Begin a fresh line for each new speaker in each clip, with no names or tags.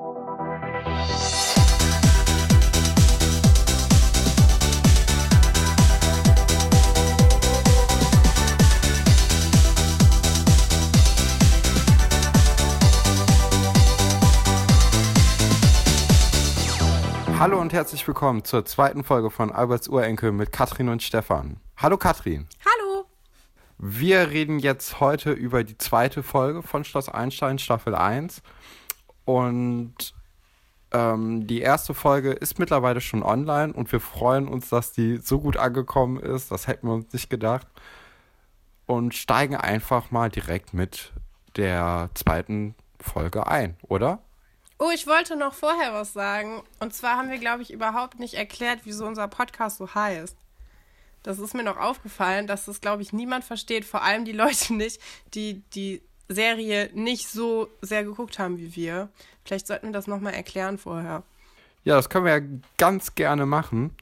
Hallo und herzlich willkommen zur zweiten Folge von Alberts Urenkel mit Katrin und Stefan. Hallo Katrin.
Hallo.
Wir reden jetzt heute über die zweite Folge von Schloss Einstein, Staffel 1. Und ähm, die erste Folge ist mittlerweile schon online und wir freuen uns, dass die so gut angekommen ist. Das hätten wir uns nicht gedacht. Und steigen einfach mal direkt mit der zweiten Folge ein, oder?
Oh, ich wollte noch vorher was sagen. Und zwar haben wir, glaube ich, überhaupt nicht erklärt, wieso unser Podcast so heißt. Das ist mir noch aufgefallen, dass das, glaube ich, niemand versteht. Vor allem die Leute nicht, die die Serie nicht so sehr geguckt haben wie wir. Vielleicht sollten wir das nochmal erklären vorher.
Ja, das können wir ja ganz gerne machen.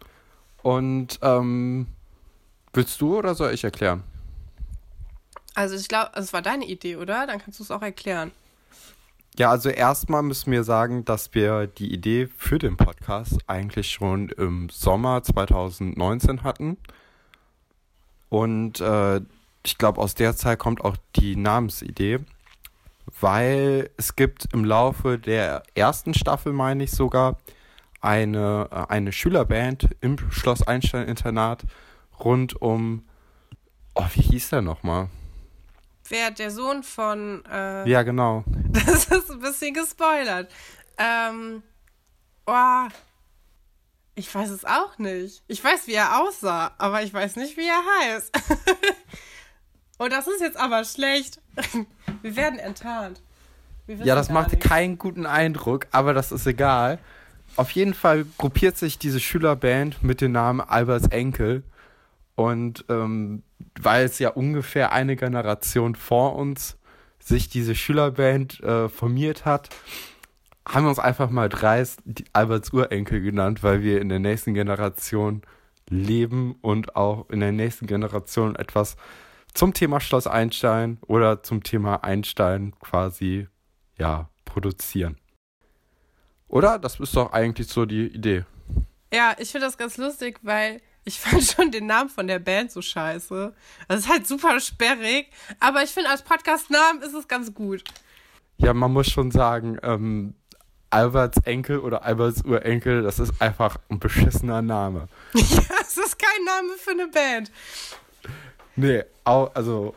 Und ähm, willst du oder soll ich erklären?
Also ich glaube, es war deine Idee, oder? Dann kannst du es auch erklären.
Ja, also erstmal müssen wir sagen, dass wir die Idee für den Podcast eigentlich schon im Sommer 2019 hatten. Und äh, ich glaube, aus der Zeit kommt auch die Namensidee, weil es gibt im Laufe der ersten Staffel, meine ich sogar, eine, äh, eine Schülerband im Schloss Einstein Internat rund um, oh, wie hieß der nochmal?
Wer der Sohn von. Äh,
ja, genau.
Das ist ein bisschen gespoilert. Ähm. Oh, ich weiß es auch nicht. Ich weiß, wie er aussah, aber ich weiß nicht, wie er heißt. Und das ist jetzt aber schlecht. Wir werden enttarnt.
Wir ja, das macht nichts. keinen guten Eindruck, aber das ist egal. Auf jeden Fall gruppiert sich diese Schülerband mit dem Namen Alberts Enkel. Und ähm, weil es ja ungefähr eine Generation vor uns sich diese Schülerband äh, formiert hat, haben wir uns einfach mal dreist Alberts Urenkel genannt, weil wir in der nächsten Generation leben und auch in der nächsten Generation etwas zum Thema Schloss Einstein oder zum Thema Einstein quasi ja produzieren. Oder? Das ist doch eigentlich so die Idee.
Ja, ich finde das ganz lustig, weil ich fand schon den Namen von der Band so scheiße. Das ist halt super sperrig, aber ich finde als Podcast-Namen ist es ganz gut.
Ja, man muss schon sagen, ähm, Alberts Enkel oder Alberts Urenkel, das ist einfach ein beschissener Name.
Ja, es ist kein Name für eine Band.
Nee, also,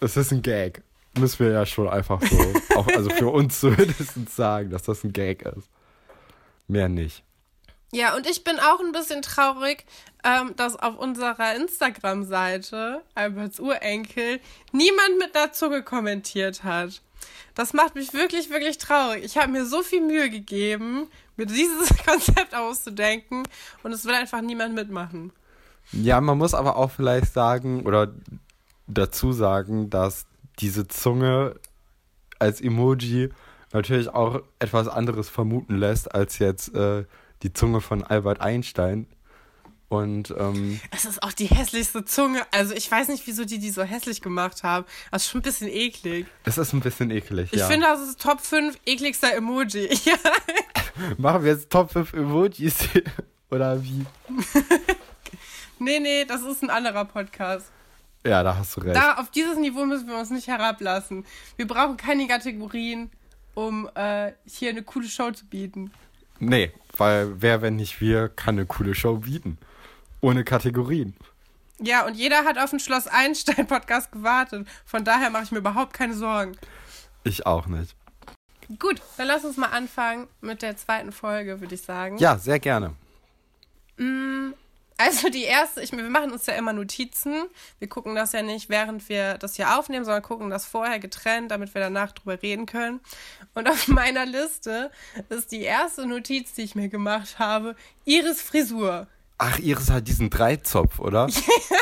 es ist ein Gag. Müssen wir ja schon einfach so, auch, also für uns zumindest sagen, dass das ein Gag ist. Mehr nicht.
Ja, und ich bin auch ein bisschen traurig, ähm, dass auf unserer Instagram-Seite, Alberts Urenkel, niemand mit der Zunge kommentiert hat. Das macht mich wirklich, wirklich traurig. Ich habe mir so viel Mühe gegeben, mir dieses Konzept auszudenken und es will einfach niemand mitmachen.
Ja, man muss aber auch vielleicht sagen oder dazu sagen, dass diese Zunge als Emoji natürlich auch etwas anderes vermuten lässt als jetzt äh, die Zunge von Albert Einstein. Und ähm,
es ist auch die hässlichste Zunge. Also ich weiß nicht, wieso die die so hässlich gemacht haben. Das ist schon ein bisschen eklig.
Es ist ein bisschen eklig,
ich ja. Ich finde, das ist Top 5 ekligster Emoji.
Machen wir jetzt Top 5 Emojis? Oder wie?
nee, nee, das ist ein anderer Podcast.
Ja, da hast du recht.
Da, auf dieses Niveau müssen wir uns nicht herablassen. Wir brauchen keine Kategorien, um äh, hier eine coole Show zu bieten.
Nee, weil wer, wenn nicht wir, kann eine coole Show bieten. Ohne Kategorien.
Ja, und jeder hat auf den Schloss Einstein Podcast gewartet. Von daher mache ich mir überhaupt keine Sorgen.
Ich auch nicht.
Gut, dann lass uns mal anfangen mit der zweiten Folge, würde ich sagen.
Ja, sehr gerne.
Mm, also die erste, ich, wir machen uns ja immer Notizen. Wir gucken das ja nicht, während wir das hier aufnehmen, sondern gucken das vorher getrennt, damit wir danach drüber reden können. Und auf meiner Liste ist die erste Notiz, die ich mir gemacht habe, Iris Frisur.
Ach, Iris hat diesen Dreizopf, oder?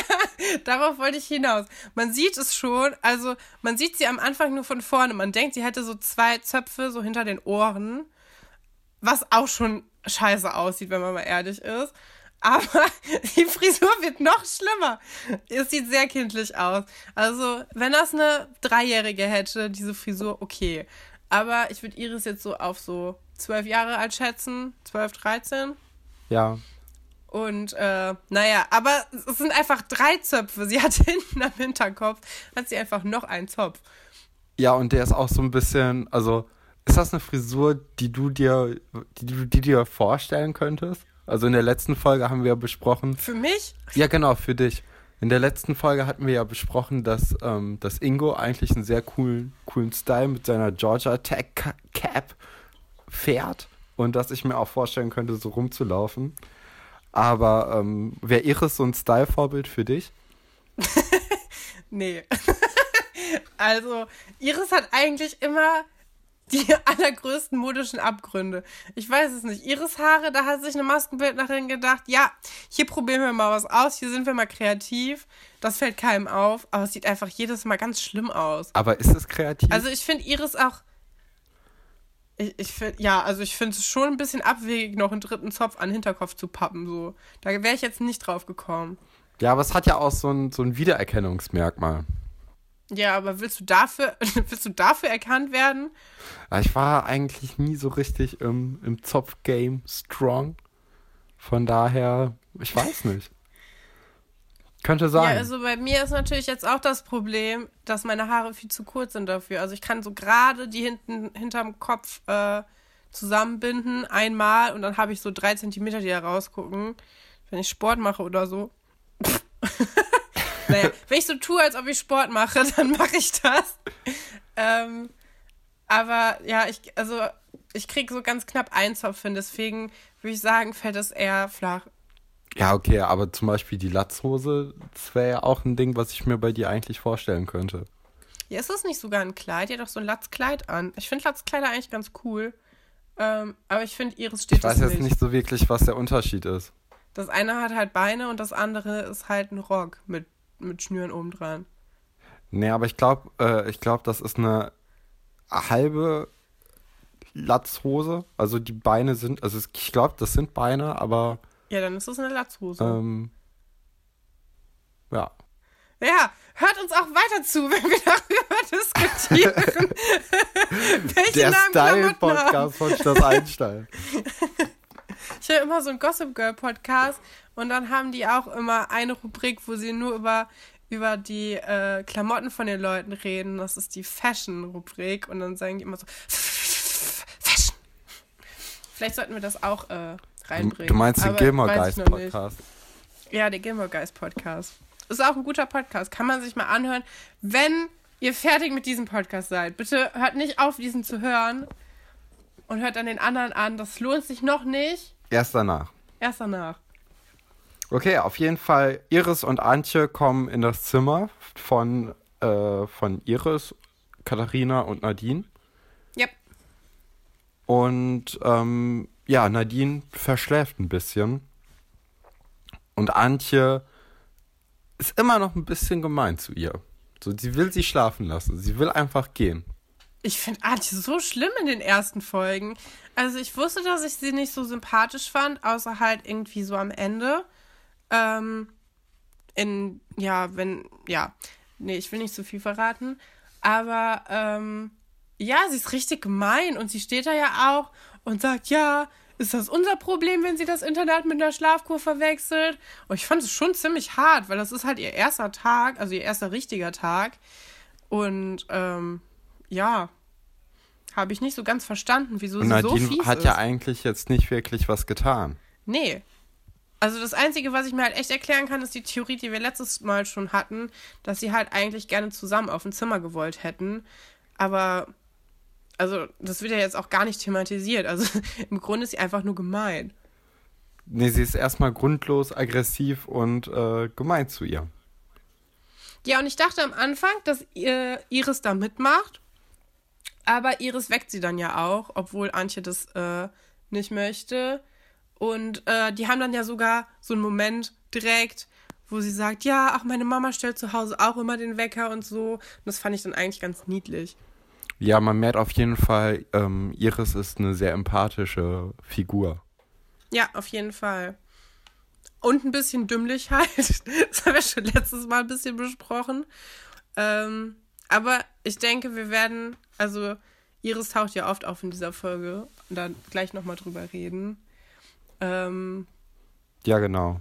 Darauf wollte ich hinaus. Man sieht es schon, also man sieht sie am Anfang nur von vorne. Man denkt, sie hätte so zwei Zöpfe so hinter den Ohren, was auch schon scheiße aussieht, wenn man mal ehrlich ist. Aber die Frisur wird noch schlimmer. Es sieht sehr kindlich aus. Also, wenn das eine Dreijährige hätte, diese Frisur, okay. Aber ich würde Iris jetzt so auf so zwölf Jahre alt schätzen. Zwölf, dreizehn.
Ja.
Und äh, naja, aber es sind einfach drei Zöpfe. Sie hat hinten am Hinterkopf, hat sie einfach noch einen Zopf.
Ja, und der ist auch so ein bisschen, also ist das eine Frisur, die du dir, die du die dir vorstellen könntest? Also in der letzten Folge haben wir ja besprochen.
Für mich?
Ja, genau, für dich. In der letzten Folge hatten wir ja besprochen, dass, ähm, dass Ingo eigentlich einen sehr coolen, coolen Style mit seiner Georgia Tech Cap fährt und dass ich mir auch vorstellen könnte, so rumzulaufen. Aber ähm, wäre Iris so ein Style-Vorbild für dich?
nee. also, Iris hat eigentlich immer die allergrößten modischen Abgründe. Ich weiß es nicht. Iris Haare, da hat sich eine Maskenbildnerin gedacht, ja, hier probieren wir mal was aus, hier sind wir mal kreativ. Das fällt keinem auf, aber es sieht einfach jedes Mal ganz schlimm aus.
Aber ist es kreativ?
Also ich finde Iris auch. Ich, ich finde, ja, also ich finde es schon ein bisschen abwegig, noch einen dritten Zopf an den Hinterkopf zu pappen. So. Da wäre ich jetzt nicht drauf gekommen.
Ja, aber es hat ja auch so ein, so ein Wiedererkennungsmerkmal.
Ja, aber willst du dafür, willst du dafür erkannt werden?
Ich war eigentlich nie so richtig im, im Zopf-Game strong. Von daher, ich weiß nicht. Könnte sein.
Ja, also bei mir ist natürlich jetzt auch das Problem, dass meine Haare viel zu kurz sind dafür. Also ich kann so gerade die hinten hinterm Kopf äh, zusammenbinden, einmal und dann habe ich so drei Zentimeter, die da rausgucken, wenn ich Sport mache oder so. naja, wenn ich so tue, als ob ich Sport mache, dann mache ich das. Ähm, aber ja, ich, also ich kriege so ganz knapp einen Zopf hin, deswegen würde ich sagen, fällt es eher flach.
Ja, okay, aber zum Beispiel die Latzhose, das wäre ja auch ein Ding, was ich mir bei dir eigentlich vorstellen könnte.
Ja, ist das nicht sogar ein Kleid? Die hat doch so ein Latzkleid an. Ich finde Latzkleider eigentlich ganz cool. Ähm, aber ich finde, Iris steht
Ich weiß jetzt nicht so wirklich, was der Unterschied ist.
Das eine hat halt Beine und das andere ist halt ein Rock mit, mit Schnüren oben dran.
Nee, aber ich glaube, äh, ich glaube, das ist eine halbe Latzhose. Also die Beine sind, also ich glaube, das sind Beine, aber.
Ja, dann ist das eine Latzhose.
Ähm, ja.
Ja, hört uns auch weiter zu, wenn wir darüber diskutieren.
Welche Der Style-Podcast von Stadt Einstein.
Ich höre immer so einen Gossip Girl Podcast und dann haben die auch immer eine Rubrik, wo sie nur über, über die äh, Klamotten von den Leuten reden. Das ist die Fashion-Rubrik und dann sagen die immer so Fashion. Vielleicht sollten wir das auch äh, reinbringen.
Du meinst den Gilmore Guys Podcast?
Ja, den Gilmore Guys Podcast. Ist auch ein guter Podcast. Kann man sich mal anhören. Wenn ihr fertig mit diesem Podcast seid, bitte hört nicht auf, diesen zu hören und hört dann den anderen an. Das lohnt sich noch nicht.
Erst danach.
Erst danach.
Okay, auf jeden Fall. Iris und Antje kommen in das Zimmer von, äh, von Iris, Katharina und Nadine.
Yep.
Und ähm, ja, Nadine verschläft ein bisschen. Und Antje ist immer noch ein bisschen gemein zu ihr. So, sie will sie schlafen lassen. Sie will einfach gehen.
Ich finde Antje so schlimm in den ersten Folgen. Also ich wusste, dass ich sie nicht so sympathisch fand, außer halt irgendwie so am Ende. Ähm, in, ja, wenn, ja, nee, ich will nicht zu viel verraten. Aber, ähm, ja, sie ist richtig gemein und sie steht da ja auch und sagt, ja, ist das unser Problem, wenn sie das Internat mit einer Schlafkur verwechselt? Und ich fand es schon ziemlich hart, weil das ist halt ihr erster Tag, also ihr erster richtiger Tag. Und ähm, ja, habe ich nicht so ganz verstanden, wieso sie
Nadine
so fies
hat
ist.
ja eigentlich jetzt nicht wirklich was getan.
Nee. Also das Einzige, was ich mir halt echt erklären kann, ist die Theorie, die wir letztes Mal schon hatten, dass sie halt eigentlich gerne zusammen auf ein Zimmer gewollt hätten. Aber, also das wird ja jetzt auch gar nicht thematisiert. Also im Grunde ist sie einfach nur gemein.
Nee, sie ist erstmal grundlos aggressiv und äh, gemein zu ihr.
Ja, und ich dachte am Anfang, dass ihr Iris da mitmacht. Aber Iris weckt sie dann ja auch, obwohl Antje das äh, nicht möchte. Und äh, die haben dann ja sogar so einen Moment direkt, wo sie sagt, ja, ach, meine Mama stellt zu Hause auch immer den Wecker und so. Und das fand ich dann eigentlich ganz niedlich.
Ja, man merkt auf jeden Fall, ähm, Iris ist eine sehr empathische Figur.
Ja, auf jeden Fall. Und ein bisschen dümmlich halt. Das haben wir schon letztes Mal ein bisschen besprochen. Ähm, aber ich denke, wir werden, also Iris taucht ja oft auf in dieser Folge und dann gleich nochmal drüber reden. Ähm,
ja, genau.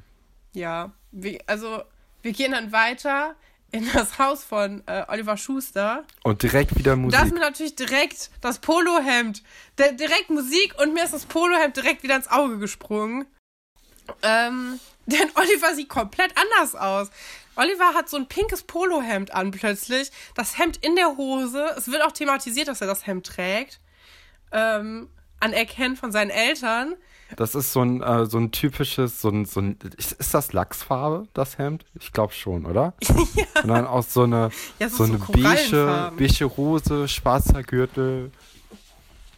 Ja, wir, also wir gehen dann weiter in das Haus von äh, Oliver Schuster.
Und direkt wieder Musik.
Da ist mir natürlich direkt das Polohemd, direkt Musik und mir ist das Polohemd direkt wieder ins Auge gesprungen. Ähm, denn Oliver sieht komplett anders aus. Oliver hat so ein pinkes Polohemd an plötzlich, das Hemd in der Hose. Es wird auch thematisiert, dass er das Hemd trägt. Ähm, anerkennt von seinen Eltern.
Das ist so ein, äh, so ein typisches, so ein, so ein, ist das Lachsfarbe, das Hemd? Ich glaube schon, oder? ja. Und dann auch so eine, ja, so, so eine beige, beige Hose, schwarzer Gürtel.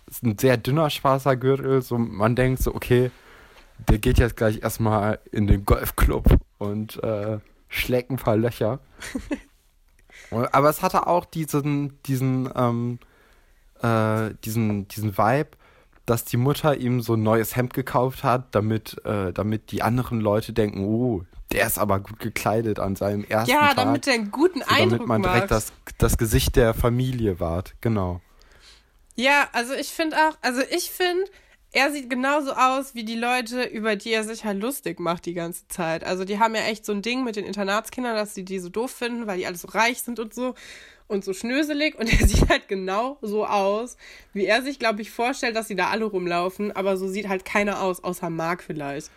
Ist ein sehr dünner schwarzer Gürtel. So, man denkt so, okay, der geht jetzt gleich erstmal in den Golfclub und äh, schlägt ein paar Löcher. Aber es hatte auch diesen, diesen, ähm, äh, diesen, diesen Vibe, dass die Mutter ihm so ein neues Hemd gekauft hat, damit, äh, damit die anderen Leute denken, oh, der ist aber gut gekleidet an seinem ersten ja, Tag.
Ja, damit er einen guten so, Eindruck Damit man direkt
das, das Gesicht der Familie wahrt, genau.
Ja, also ich finde auch, also ich finde, er sieht genauso aus wie die Leute, über die er sich halt lustig macht die ganze Zeit. Also die haben ja echt so ein Ding mit den Internatskindern, dass sie die so doof finden, weil die alle so reich sind und so und so schnöselig und er sieht halt genau so aus, wie er sich, glaube ich, vorstellt, dass sie da alle rumlaufen, aber so sieht halt keiner aus, außer Mark vielleicht.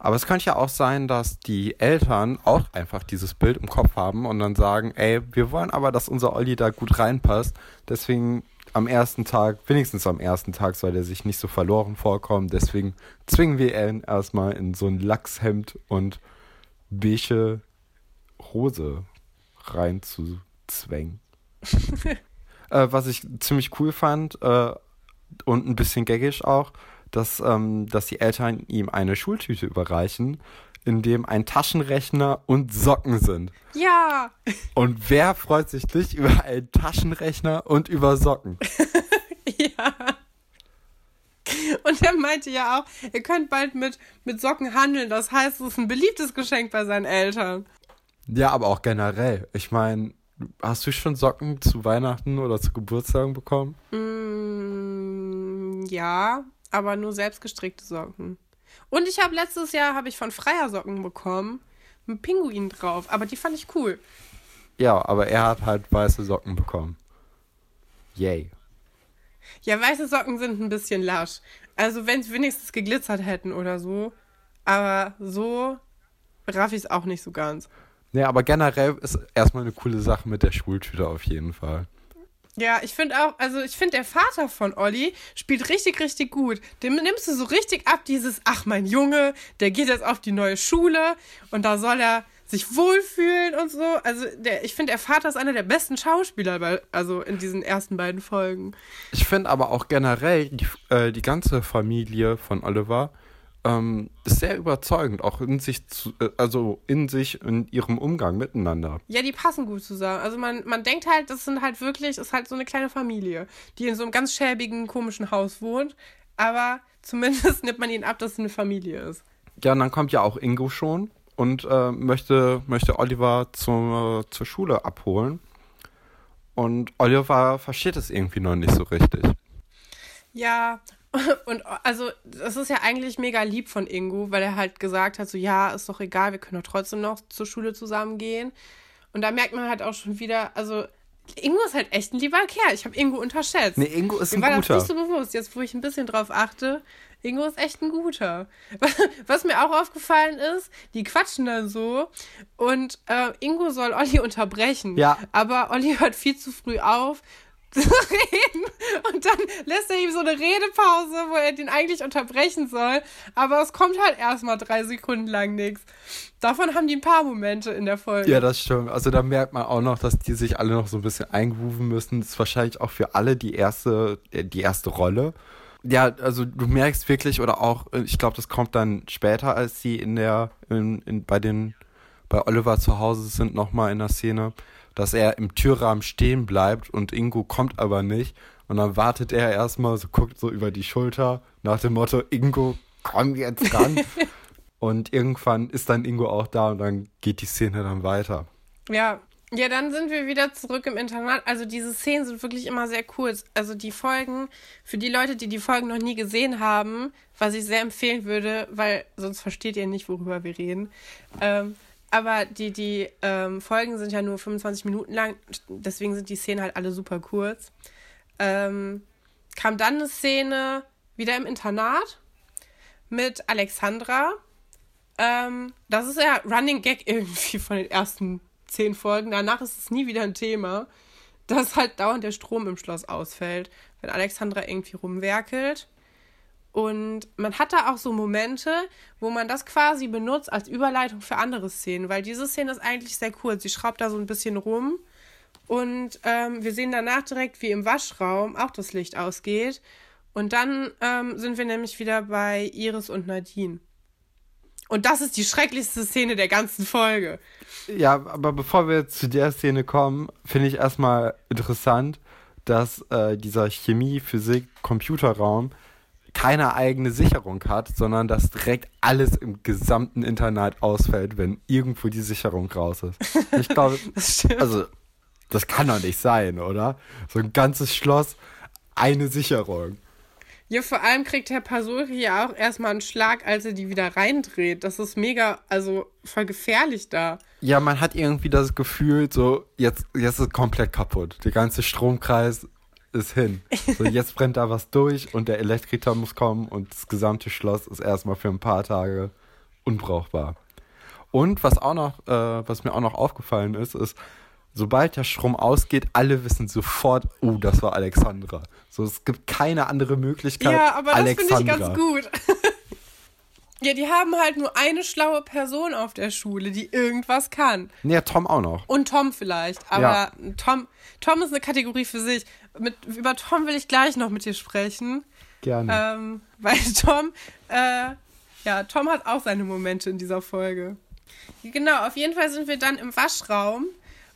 Aber es könnte ja auch sein, dass die Eltern auch einfach dieses Bild im Kopf haben und dann sagen, ey, wir wollen aber, dass unser Olli da gut reinpasst. Deswegen am ersten Tag, wenigstens am ersten Tag soll er sich nicht so verloren vorkommen. Deswegen zwingen wir ihn erstmal in so ein Lachshemd und beige Hose reinzuzwängen. äh, was ich ziemlich cool fand äh, und ein bisschen gaggisch auch, dass, ähm, dass die Eltern ihm eine Schultüte überreichen, in dem ein Taschenrechner und Socken sind.
Ja.
Und wer freut sich nicht über einen Taschenrechner und über Socken?
ja. Und er meinte ja auch, ihr könnt bald mit, mit Socken handeln. Das heißt, es ist ein beliebtes Geschenk bei seinen Eltern.
Ja, aber auch generell. Ich meine, Hast du schon Socken zu Weihnachten oder zu Geburtstagen bekommen?
Mm, ja, aber nur selbstgestrickte Socken. Und ich habe letztes Jahr habe ich von Freier Socken bekommen, mit Pinguin drauf, aber die fand ich cool.
Ja, aber er hat halt weiße Socken bekommen. Yay.
Ja, weiße Socken sind ein bisschen lasch. Also wenn sie wenigstens geglitzert hätten oder so. Aber so raff ich es auch nicht so ganz.
Nee, aber generell ist erstmal eine coole Sache mit der Schultüte auf jeden Fall.
Ja, ich finde auch, also ich finde, der Vater von Olli spielt richtig, richtig gut. Dem nimmst du so richtig ab, dieses, ach, mein Junge, der geht jetzt auf die neue Schule und da soll er sich wohlfühlen und so. Also der, ich finde, der Vater ist einer der besten Schauspieler, bei, also in diesen ersten beiden Folgen.
Ich finde aber auch generell die, äh, die ganze Familie von Oliver ähm, ist sehr überzeugend, auch in sich, zu, äh, also in sich, in ihrem Umgang miteinander.
Ja, die passen gut zusammen. Also man, man denkt halt, das sind halt wirklich, ist halt so eine kleine Familie, die in so einem ganz schäbigen, komischen Haus wohnt, aber zumindest nimmt man ihnen ab, dass es eine Familie ist.
Ja, und dann kommt ja auch Ingo schon und äh, möchte, möchte Oliver zur, zur Schule abholen. Und Oliver versteht es irgendwie noch nicht so richtig.
Ja, und also, das ist ja eigentlich mega lieb von Ingo, weil er halt gesagt hat, so ja, ist doch egal, wir können doch trotzdem noch zur Schule zusammen gehen. Und da merkt man halt auch schon wieder, also Ingo ist halt echt ein lieber Kerl. Ich habe Ingo unterschätzt.
Nee, Ingo ist Mir ein war guter.
das nicht so bewusst, jetzt wo ich ein bisschen drauf achte. Ingo ist echt ein guter. Was mir auch aufgefallen ist, die quatschen dann so und äh, Ingo soll Olli unterbrechen.
Ja.
Aber Olli hört viel zu früh auf zu reden. Und dann lässt er ihm so eine Redepause, wo er den eigentlich unterbrechen soll. Aber es kommt halt erstmal drei Sekunden lang nichts. Davon haben die ein paar Momente in der Folge.
Ja, das stimmt. Also da merkt man auch noch, dass die sich alle noch so ein bisschen eingrooven müssen. Das ist wahrscheinlich auch für alle die erste, äh, die erste Rolle. Ja, also du merkst wirklich, oder auch, ich glaube, das kommt dann später, als sie in der, in, in, bei den, bei Oliver zu Hause sind, nochmal in der Szene dass er im Türrahmen stehen bleibt und Ingo kommt aber nicht. Und dann wartet er erstmal, so guckt so über die Schulter nach dem Motto, Ingo, komm jetzt ran. und irgendwann ist dann Ingo auch da und dann geht die Szene dann weiter.
Ja, Ja, dann sind wir wieder zurück im Internat. Also diese Szenen sind wirklich immer sehr kurz. Also die Folgen, für die Leute, die die Folgen noch nie gesehen haben, was ich sehr empfehlen würde, weil sonst versteht ihr nicht, worüber wir reden. Ähm, aber die, die ähm, Folgen sind ja nur 25 Minuten lang, deswegen sind die Szenen halt alle super kurz. Ähm, kam dann eine Szene wieder im Internat mit Alexandra. Ähm, das ist ja Running Gag irgendwie von den ersten zehn Folgen. Danach ist es nie wieder ein Thema, dass halt dauernd der Strom im Schloss ausfällt, wenn Alexandra irgendwie rumwerkelt. Und man hat da auch so Momente, wo man das quasi benutzt als Überleitung für andere Szenen, weil diese Szene ist eigentlich sehr kurz. Sie schraubt da so ein bisschen rum und ähm, wir sehen danach direkt, wie im Waschraum auch das Licht ausgeht. Und dann ähm, sind wir nämlich wieder bei Iris und Nadine. Und das ist die schrecklichste Szene der ganzen Folge.
Ja, aber bevor wir zu der Szene kommen, finde ich erstmal interessant, dass äh, dieser Chemie, Physik, Computerraum keine eigene Sicherung hat, sondern dass direkt alles im gesamten Internat ausfällt, wenn irgendwo die Sicherung raus ist. Ich glaube, also das kann doch nicht sein, oder? So ein ganzes Schloss, eine Sicherung.
Ja, vor allem kriegt Herr Pasuri ja auch erstmal einen Schlag, als er die wieder reindreht. Das ist mega, also voll gefährlich da.
Ja, man hat irgendwie das Gefühl, so, jetzt, jetzt ist komplett kaputt. Der ganze Stromkreis ist hin. So, jetzt brennt da was durch und der Elektriker muss kommen und das gesamte Schloss ist erstmal für ein paar Tage unbrauchbar. Und was auch noch, äh, was mir auch noch aufgefallen ist, ist, sobald der Strom ausgeht, alle wissen sofort, oh, das war Alexandra. So, es gibt keine andere Möglichkeit.
Ja, aber das finde ich ganz gut. ja, die haben halt nur eine schlaue Person auf der Schule, die irgendwas kann.
Ja, Tom auch noch.
Und Tom vielleicht. Aber ja. Tom, Tom ist eine Kategorie für sich. Mit, über Tom will ich gleich noch mit dir sprechen.
Gerne.
Ähm, weil Tom, äh, ja, Tom hat auch seine Momente in dieser Folge. Genau, auf jeden Fall sind wir dann im Waschraum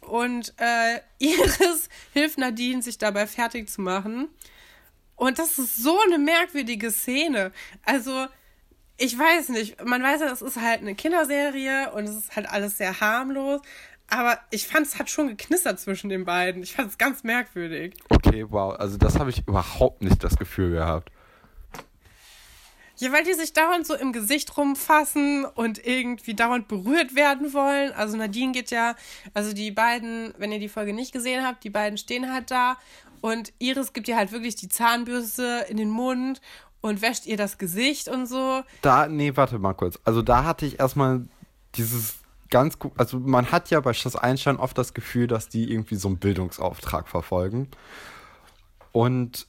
und äh, Iris hilft Nadine, sich dabei fertig zu machen. Und das ist so eine merkwürdige Szene. Also, ich weiß nicht. Man weiß ja, es ist halt eine Kinderserie und es ist halt alles sehr harmlos. Aber ich fand, es hat schon geknistert zwischen den beiden. Ich fand es ganz merkwürdig.
Okay, wow. Also, das habe ich überhaupt nicht das Gefühl gehabt.
Ja, weil die sich dauernd so im Gesicht rumfassen und irgendwie dauernd berührt werden wollen. Also Nadine geht ja, also die beiden, wenn ihr die Folge nicht gesehen habt, die beiden stehen halt da und Iris gibt ihr halt wirklich die Zahnbürste in den Mund und wäscht ihr das Gesicht und so.
Da, nee, warte mal kurz. Also da hatte ich erstmal dieses ganz gut, also man hat ja bei Schloss Einstein oft das Gefühl, dass die irgendwie so einen Bildungsauftrag verfolgen. Und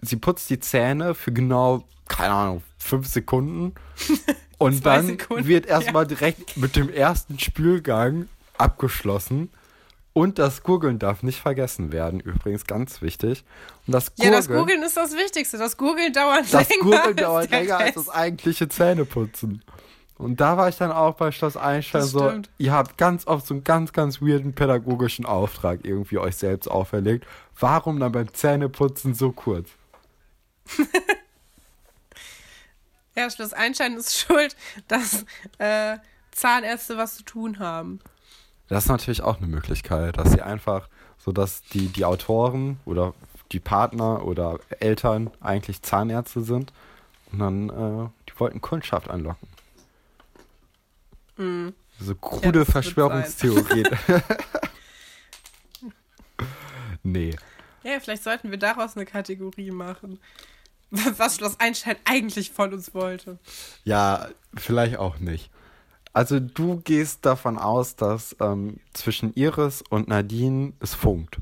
sie putzt die Zähne für genau keine Ahnung, fünf Sekunden. Und dann Sekunden, wird erstmal ja. direkt mit dem ersten Spülgang abgeschlossen. Und das Gurgeln darf nicht vergessen werden, übrigens ganz wichtig. Und das
Gurgeln, ja, das Gurgeln ist das Wichtigste. Das Gurgeln dauert
das länger. Das Gurgeln dauert länger als das eigentliche Zähneputzen. Und da war ich dann auch bei Schloss Einstein das so, stimmt. ihr habt ganz oft so einen ganz, ganz weirden pädagogischen Auftrag irgendwie euch selbst auferlegt. Warum dann beim Zähneputzen so kurz?
Ja, Schloss Einstein ist schuld, dass äh, Zahnärzte was zu tun haben.
Das ist natürlich auch eine Möglichkeit, dass sie einfach, so dass die, die Autoren oder die Partner oder Eltern eigentlich Zahnärzte sind und dann, äh, die wollten Kundschaft anlocken.
Mhm.
So krude ja, Verschwörungstheorie. nee.
Ja, vielleicht sollten wir daraus eine Kategorie machen. was Schloss Einstein eigentlich von uns wollte.
Ja, vielleicht auch nicht. Also du gehst davon aus, dass ähm, zwischen Iris und Nadine es funkt.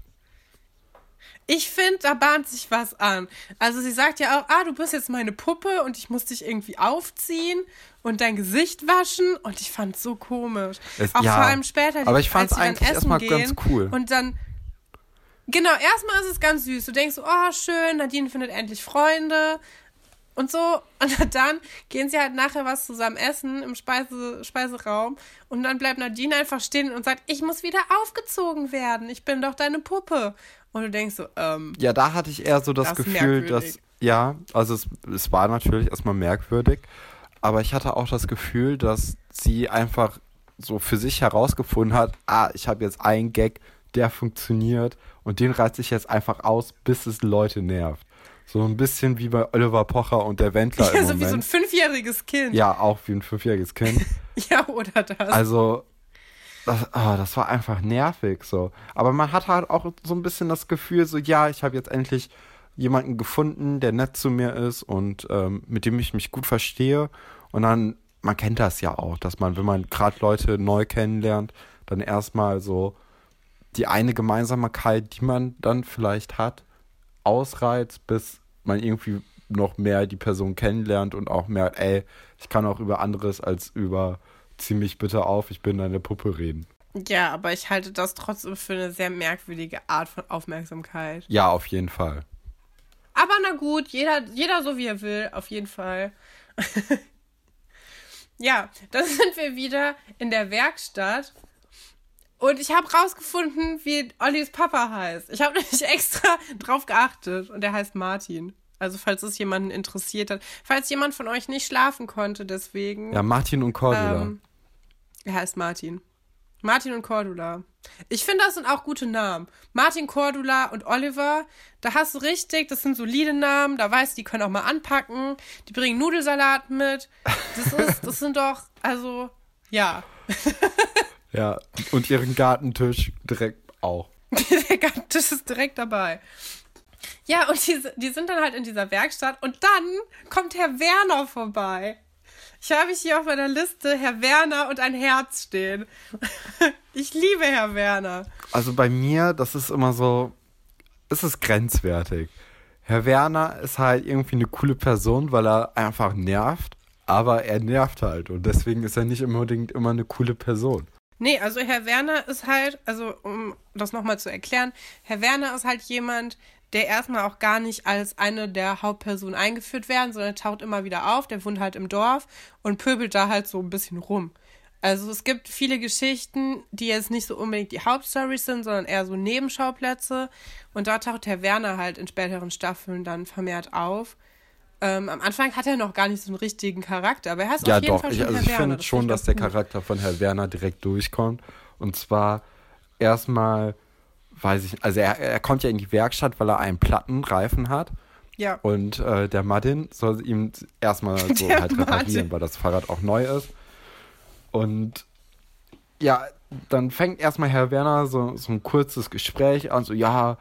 Ich finde, da bahnt sich was an. Also sie sagt ja auch, ah, du bist jetzt meine Puppe und ich muss dich irgendwie aufziehen und dein Gesicht waschen und ich fand es so komisch.
Es, auch ja, vor allem später,
aber
ich fand es eigentlich erstmal ganz cool.
Und dann Genau, erstmal ist es ganz süß. Du denkst, oh, schön, Nadine findet endlich Freunde und so. Und dann gehen sie halt nachher was zusammen essen im Speise, Speiseraum. Und dann bleibt Nadine einfach stehen und sagt, ich muss wieder aufgezogen werden. Ich bin doch deine Puppe. Und du denkst so, ähm.
Ja, da hatte ich eher so das, das Gefühl, dass, ja, also es, es war natürlich erstmal merkwürdig. Aber ich hatte auch das Gefühl, dass sie einfach so für sich herausgefunden hat, ah, ich habe jetzt einen Gag, der funktioniert und den reizt ich jetzt einfach aus, bis es Leute nervt. So ein bisschen wie bei Oliver Pocher und der Wendler
Ja,
im
so wie so ein
Moment.
fünfjähriges Kind.
ja, auch wie ein fünfjähriges Kind.
Ja, oder das.
Also, das, ah, das war einfach nervig so. Aber man hat halt auch so ein bisschen das Gefühl, so, ja, ich habe jetzt endlich jemanden gefunden, der nett zu mir ist und ähm, mit dem ich mich gut verstehe. Und dann, man kennt das ja auch, dass man, wenn man gerade Leute neu kennenlernt, dann erstmal so die eine Gemeinsamkeit, die man dann vielleicht hat, ausreizt, bis man irgendwie noch mehr die Person kennenlernt und auch merkt, ey, ich kann auch über anderes als über zieh mich bitte auf, ich bin deine Puppe reden.
ja, aber ich halte das trotzdem für eine sehr merkwürdige Art von Aufmerksamkeit.
Ja, auf jeden Fall.
Aber na gut, jeder, jeder so wie er will, auf jeden Fall. ja, dann sind wir wieder in der Werkstatt. Und ich habe rausgefunden, wie Ollis Papa heißt. Ich habe nämlich extra drauf geachtet. Und er heißt Martin. Also falls es jemanden interessiert hat. Falls jemand von euch nicht schlafen konnte, deswegen.
Ja, Martin und Cordula.
Ähm, er heißt Martin. Martin und Cordula. Ich finde, das sind auch gute Namen. Martin, Cordula und Oliver, da hast du richtig, das sind solide Namen, da weißt du, die können auch mal anpacken, die bringen Nudelsalat mit. Das ist, das sind doch, also, ja.
ja, und ihren Gartentisch direkt auch.
Der Gartentisch ist direkt dabei. Ja, und die, die sind dann halt in dieser Werkstatt und dann kommt Herr Werner vorbei. Ich habe hier auf meiner Liste Herr Werner und ein Herz stehen. Ich liebe Herr Werner.
Also bei mir, das ist immer so, es ist grenzwertig. Herr Werner ist halt irgendwie eine coole Person, weil er einfach nervt, aber er nervt halt und deswegen ist er nicht unbedingt immer eine coole Person.
Nee, also Herr Werner ist halt, also um das nochmal zu erklären, Herr Werner ist halt jemand, der erstmal auch gar nicht als eine der Hauptpersonen eingeführt werden, sondern taucht immer wieder auf, der wohnt halt im Dorf und pöbelt da halt so ein bisschen rum. Also es gibt viele Geschichten, die jetzt nicht so unbedingt die Hauptstories sind, sondern eher so Nebenschauplätze. Und da taucht Herr Werner halt in späteren Staffeln dann vermehrt auf. Ähm, am Anfang hat er noch gar nicht so einen richtigen Charakter, aber er ist
Ja,
auf jeden
doch.
Fall
Ich,
schon
also
Herr
ich
Werner.
finde
Das
schon,
ich
dass der
gut.
Charakter von Herr Werner direkt durchkommt. Und zwar erstmal, weiß ich, also er, er kommt ja in die Werkstatt, weil er einen Plattenreifen hat.
Ja.
Und äh, der Martin soll ihm erstmal so
Der
halt reparieren,
Martin.
weil das Fahrrad auch neu ist. Und ja, dann fängt erstmal Herr Werner so, so ein kurzes Gespräch an, so ja,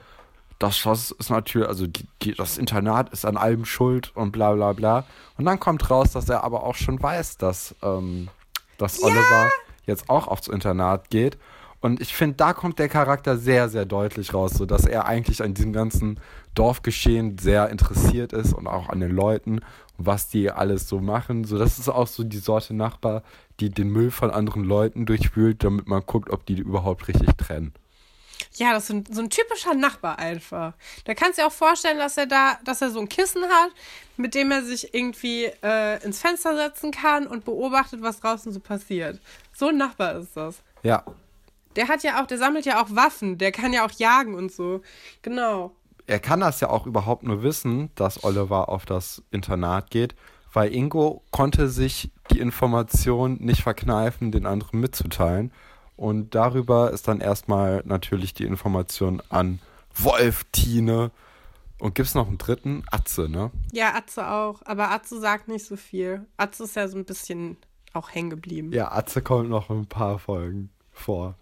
das Schloss ist natürlich, also die, die, das Internat ist an allem schuld und bla bla bla. Und dann kommt raus, dass er aber auch schon weiß, dass, ähm, dass Oliver jetzt auch aufs Internat geht. Und ich finde, da kommt der Charakter sehr, sehr deutlich raus, so dass er eigentlich an diesem ganzen Dorfgeschehen sehr interessiert ist und auch an den Leuten und was die alles so machen. So, das ist auch so die Sorte Nachbar, die den Müll von anderen Leuten durchwühlt, damit man guckt, ob die überhaupt richtig trennen.
Ja, das ist so ein typischer Nachbar einfach. Da kannst du dir auch vorstellen, dass er da, dass er so ein Kissen hat, mit dem er sich irgendwie äh, ins Fenster setzen kann und beobachtet, was draußen so passiert. So ein Nachbar ist das.
Ja,
Der hat ja auch, der sammelt ja auch Waffen, der kann ja auch jagen und so. Genau.
er kann das ja auch überhaupt nur wissen, dass Oliver auf das Internat geht, weil Ingo konnte sich die Information nicht verkneifen, den anderen mitzuteilen. Und darüber ist dann erstmal natürlich die Information an Wolf, Tine und gibt's noch einen dritten? Atze, ne?
Ja, Atze auch. Aber Atze sagt nicht so viel. Atze ist ja so ein bisschen auch hängen geblieben.
Ja, Atze kommt noch in ein paar Folgen vor.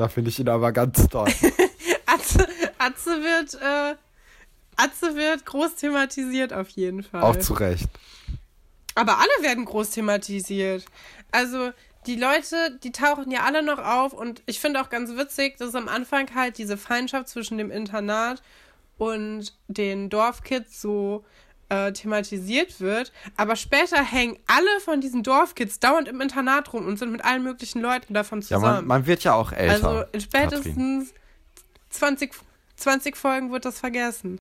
Da finde ich ihn aber ganz toll.
Atze, Atze wird, äh, Atze wird groß thematisiert auf jeden Fall.
auch zu Recht.
Aber alle werden groß thematisiert. Also die Leute, die tauchen ja alle noch auf und ich finde auch ganz witzig, dass am Anfang halt diese Feindschaft zwischen dem Internat und den Dorfkids so äh, thematisiert wird. Aber später hängen alle von diesen Dorfkids dauernd im Internat rum und sind mit allen möglichen Leuten davon
Ja,
zusammen.
man, man wird ja auch älter.
also in
Katrin.
spätestens 20, 20 Folgen wird das vergessen.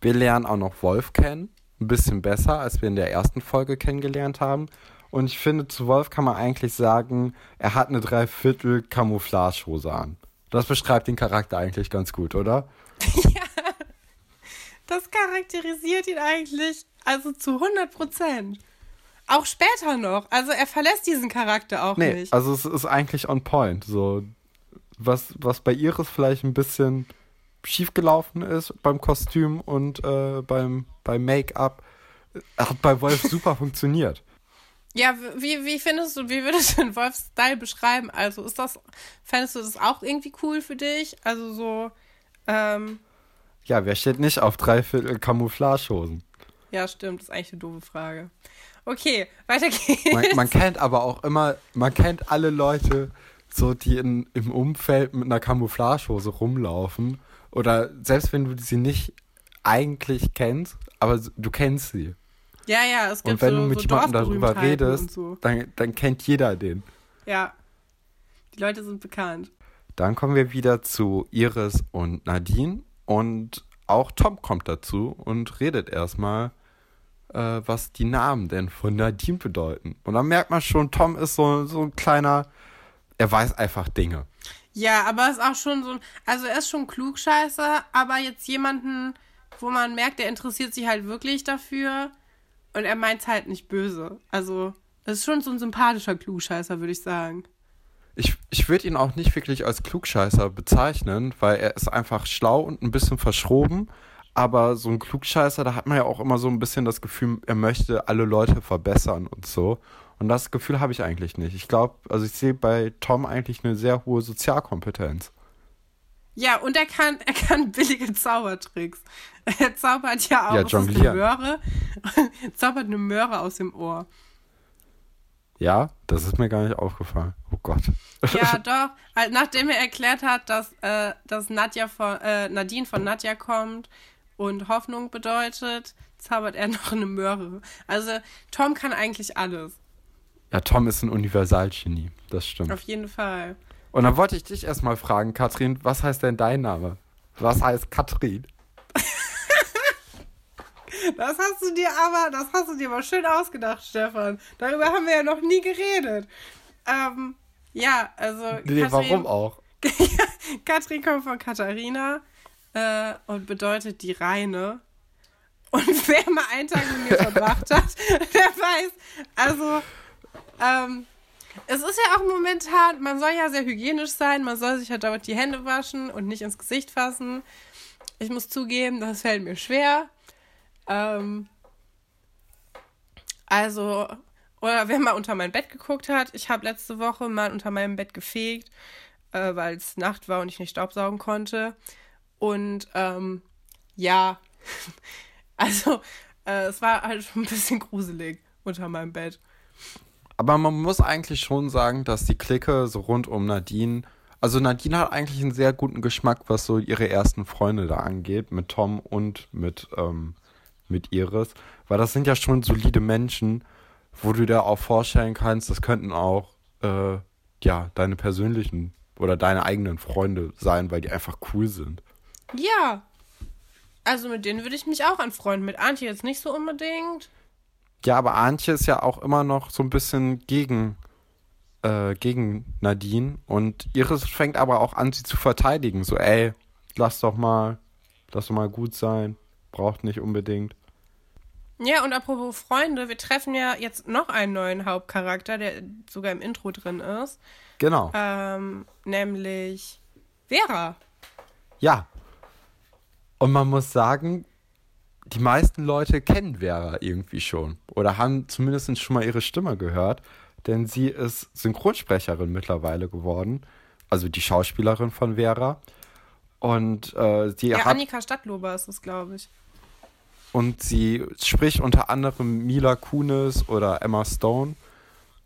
Wir lernen auch noch Wolf kennen. Ein bisschen besser, als wir in der ersten Folge kennengelernt haben. Und ich finde, zu Wolf kann man eigentlich sagen, er hat eine Dreiviertel Camouflagehose an. Das beschreibt den Charakter eigentlich ganz gut, oder?
Das charakterisiert ihn eigentlich also zu 100 Prozent. auch später noch. Also er verlässt diesen Charakter auch
Nee,
nicht.
also es ist eigentlich on point. So, was, was bei Iris vielleicht ein bisschen schiefgelaufen ist beim Kostüm und äh, beim, beim Make-up, hat bei Wolf super funktioniert.
Ja, wie, wie findest du, wie würdest du den Wolfs Style beschreiben? Also ist das, fändest du das auch irgendwie cool für dich? Also so, ähm,
Ja, wer steht nicht auf Dreiviertel Camouflagehosen?
ja, stimmt, das ist eigentlich eine doofe Frage. Okay, weiter geht's.
Man, man kennt aber auch immer, man kennt alle Leute, so die in, im Umfeld mit einer Camouflagehose rumlaufen. Oder selbst wenn du sie nicht eigentlich kennst, aber du kennst sie.
ja, ja, es gibt
Und wenn
so,
du mit
so
jemandem darüber redest,
so.
dann, dann kennt jeder den.
Ja, die Leute sind bekannt.
Dann kommen wir wieder zu Iris und Nadine und auch Tom kommt dazu und redet erstmal, äh, was die Namen denn von Nadine bedeuten. Und dann merkt man schon, Tom ist so, so ein kleiner, er weiß einfach Dinge.
Ja, aber ist auch schon so also er ist schon klugscheißer, aber jetzt jemanden, wo man merkt, der interessiert sich halt wirklich dafür und er meint's halt nicht böse. Also, es ist schon so ein sympathischer Klugscheißer, würde ich sagen.
Ich, ich würde ihn auch nicht wirklich als Klugscheißer bezeichnen, weil er ist einfach schlau und ein bisschen verschroben. Aber so ein Klugscheißer, da hat man ja auch immer so ein bisschen das Gefühl, er möchte alle Leute verbessern und so. Und das Gefühl habe ich eigentlich nicht. Ich glaube, also ich sehe bei Tom eigentlich eine sehr hohe Sozialkompetenz.
Ja, und er kann, er kann billige Zaubertricks. Er zaubert ja auch
Ja,
eine. Möhre, zaubert eine Möhre aus dem Ohr.
Ja, das ist mir gar nicht aufgefallen. Oh Gott.
Ja, doch. Halt, nachdem er erklärt hat, dass, äh, dass Nadja von, äh, Nadine von Nadja kommt und Hoffnung bedeutet, zaubert er noch eine Möhre. Also Tom kann eigentlich alles.
Ja, Tom ist ein Universalgenie. Das stimmt.
Auf jeden Fall.
Und dann wollte ich dich erstmal fragen, Katrin, was heißt denn dein Name? Was heißt Katrin?
Das hast du dir aber, das hast du dir aber schön ausgedacht, Stefan. Darüber haben wir ja noch nie geredet. Ähm, ja, also.
Nee,
Katrin-
warum auch?
Katrin kommt von Katharina äh, und bedeutet die Reine. Und wer mal einen Tag mit mir verbracht hat, der weiß, also, ähm, es ist ja auch momentan, man soll ja sehr hygienisch sein, man soll sich ja dauernd die Hände waschen und nicht ins Gesicht fassen. Ich muss zugeben, das fällt mir schwer. Ähm, also, oder wer mal unter mein Bett geguckt hat, ich habe letzte Woche mal unter meinem Bett gefegt, äh, weil es Nacht war und ich nicht staubsaugen konnte. Und ähm, ja, also äh, es war halt schon ein bisschen gruselig unter meinem Bett.
Aber man muss eigentlich schon sagen, dass die Clique so rund um Nadine, also Nadine hat eigentlich einen sehr guten Geschmack, was so ihre ersten Freunde da angeht, mit Tom und mit, ähm, mit Iris. Weil das sind ja schon solide Menschen, wo du dir auch vorstellen kannst, das könnten auch, äh, ja, deine persönlichen oder deine eigenen Freunde sein, weil die einfach cool sind.
Ja. Also mit denen würde ich mich auch anfreunden. Mit Antje jetzt nicht so unbedingt.
Ja, aber Antje ist ja auch immer noch so ein bisschen gegen, äh, gegen Nadine und Iris fängt aber auch an, sie zu verteidigen. So, ey, lass doch mal, lass doch mal gut sein, braucht nicht unbedingt.
Ja, und apropos Freunde, wir treffen ja jetzt noch einen neuen Hauptcharakter, der sogar im Intro drin ist.
Genau.
Ähm, nämlich Vera.
Ja. Und man muss sagen, die meisten Leute kennen Vera irgendwie schon oder haben zumindest schon mal ihre Stimme gehört, denn sie ist Synchronsprecherin mittlerweile geworden, also die Schauspielerin von Vera. Und äh, sie
Ja,
hat
Annika Stadtlober ist es, glaube ich.
Und sie spricht unter anderem Mila Kunis oder Emma Stone.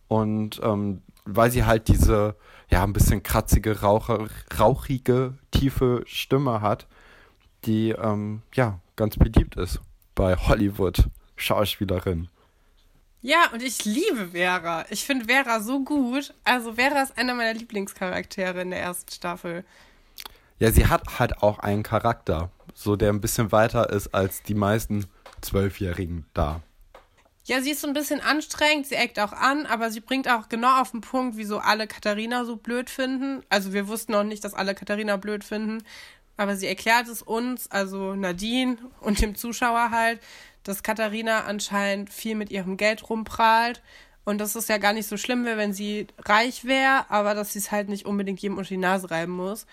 Und ähm, weil sie halt diese, ja, ein bisschen kratzige, raucher, rauchige, tiefe Stimme hat, die, ähm, ja, ganz beliebt ist bei Hollywood-Schauspielerinnen.
Ja, und ich liebe Vera. Ich finde Vera so gut. Also Vera ist einer meiner Lieblingscharaktere in der ersten Staffel.
Ja, sie hat halt auch einen Charakter, so der ein bisschen weiter ist als die meisten Zwölfjährigen da.
Ja, sie ist so ein bisschen anstrengend, sie eckt auch an, aber sie bringt auch genau auf den Punkt, wieso alle Katharina so blöd finden. Also wir wussten noch nicht, dass alle Katharina blöd finden, aber sie erklärt es uns, also Nadine und dem Zuschauer halt, dass Katharina anscheinend viel mit ihrem Geld rumprahlt und dass es ja gar nicht so schlimm wäre, wenn sie reich wäre, aber dass sie es halt nicht unbedingt jedem unter die Nase reiben muss.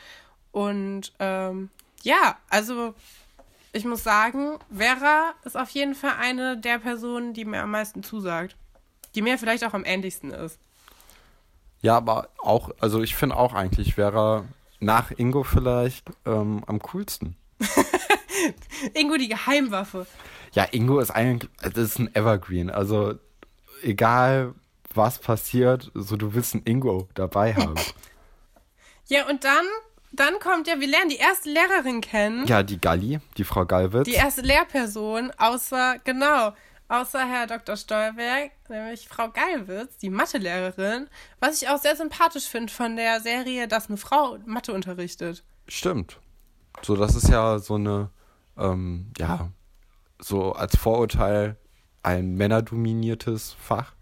Und ähm, ja, also ich muss sagen, Vera ist auf jeden Fall eine der Personen, die mir am meisten zusagt. Die mir vielleicht auch am ähnlichsten ist.
Ja, aber auch, also ich finde auch eigentlich Vera nach Ingo vielleicht ähm, am coolsten.
Ingo die Geheimwaffe.
Ja, Ingo ist eigentlich, das ist ein Evergreen. Also egal was passiert, so du willst einen Ingo dabei haben.
ja, und dann, dann kommt ja, wir lernen die erste Lehrerin kennen.
Ja, die Galli, die Frau Gallwitz.
Die erste Lehrperson, außer, genau, außer Herr Dr. Stolberg, nämlich Frau Gallwitz, die Mathelehrerin, was ich auch sehr sympathisch finde von der Serie, dass eine Frau Mathe unterrichtet.
Stimmt. So, das ist ja so eine, ähm, ja, so als Vorurteil ein männerdominiertes Fach.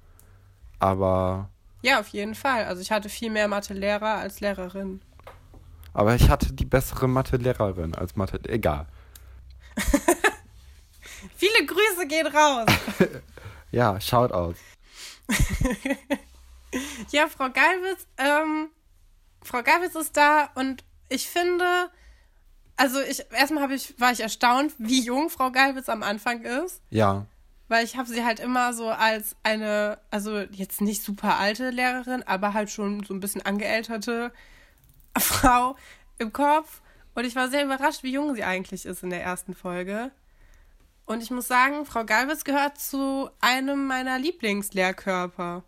Aber.
Ja, auf jeden Fall. Also ich hatte viel mehr Mathe-Lehrer als Lehrerin.
Aber ich hatte die bessere Mathe-Lehrerin als Mathe. Egal.
Viele Grüße gehen raus.
ja, schaut aus.
ja, Frau Geilwitz, ähm, Frau Geilwitz ist da und ich finde, also ich erstmal ich, war ich erstaunt, wie jung Frau Geilwitz am Anfang ist.
Ja.
Weil ich habe sie halt immer so als eine, also jetzt nicht super alte Lehrerin, aber halt schon so ein bisschen angeälterte Frau im Kopf. Und ich war sehr überrascht, wie jung sie eigentlich ist in der ersten Folge. Und ich muss sagen, Frau Galwitz gehört zu einem meiner Lieblingslehrkörper.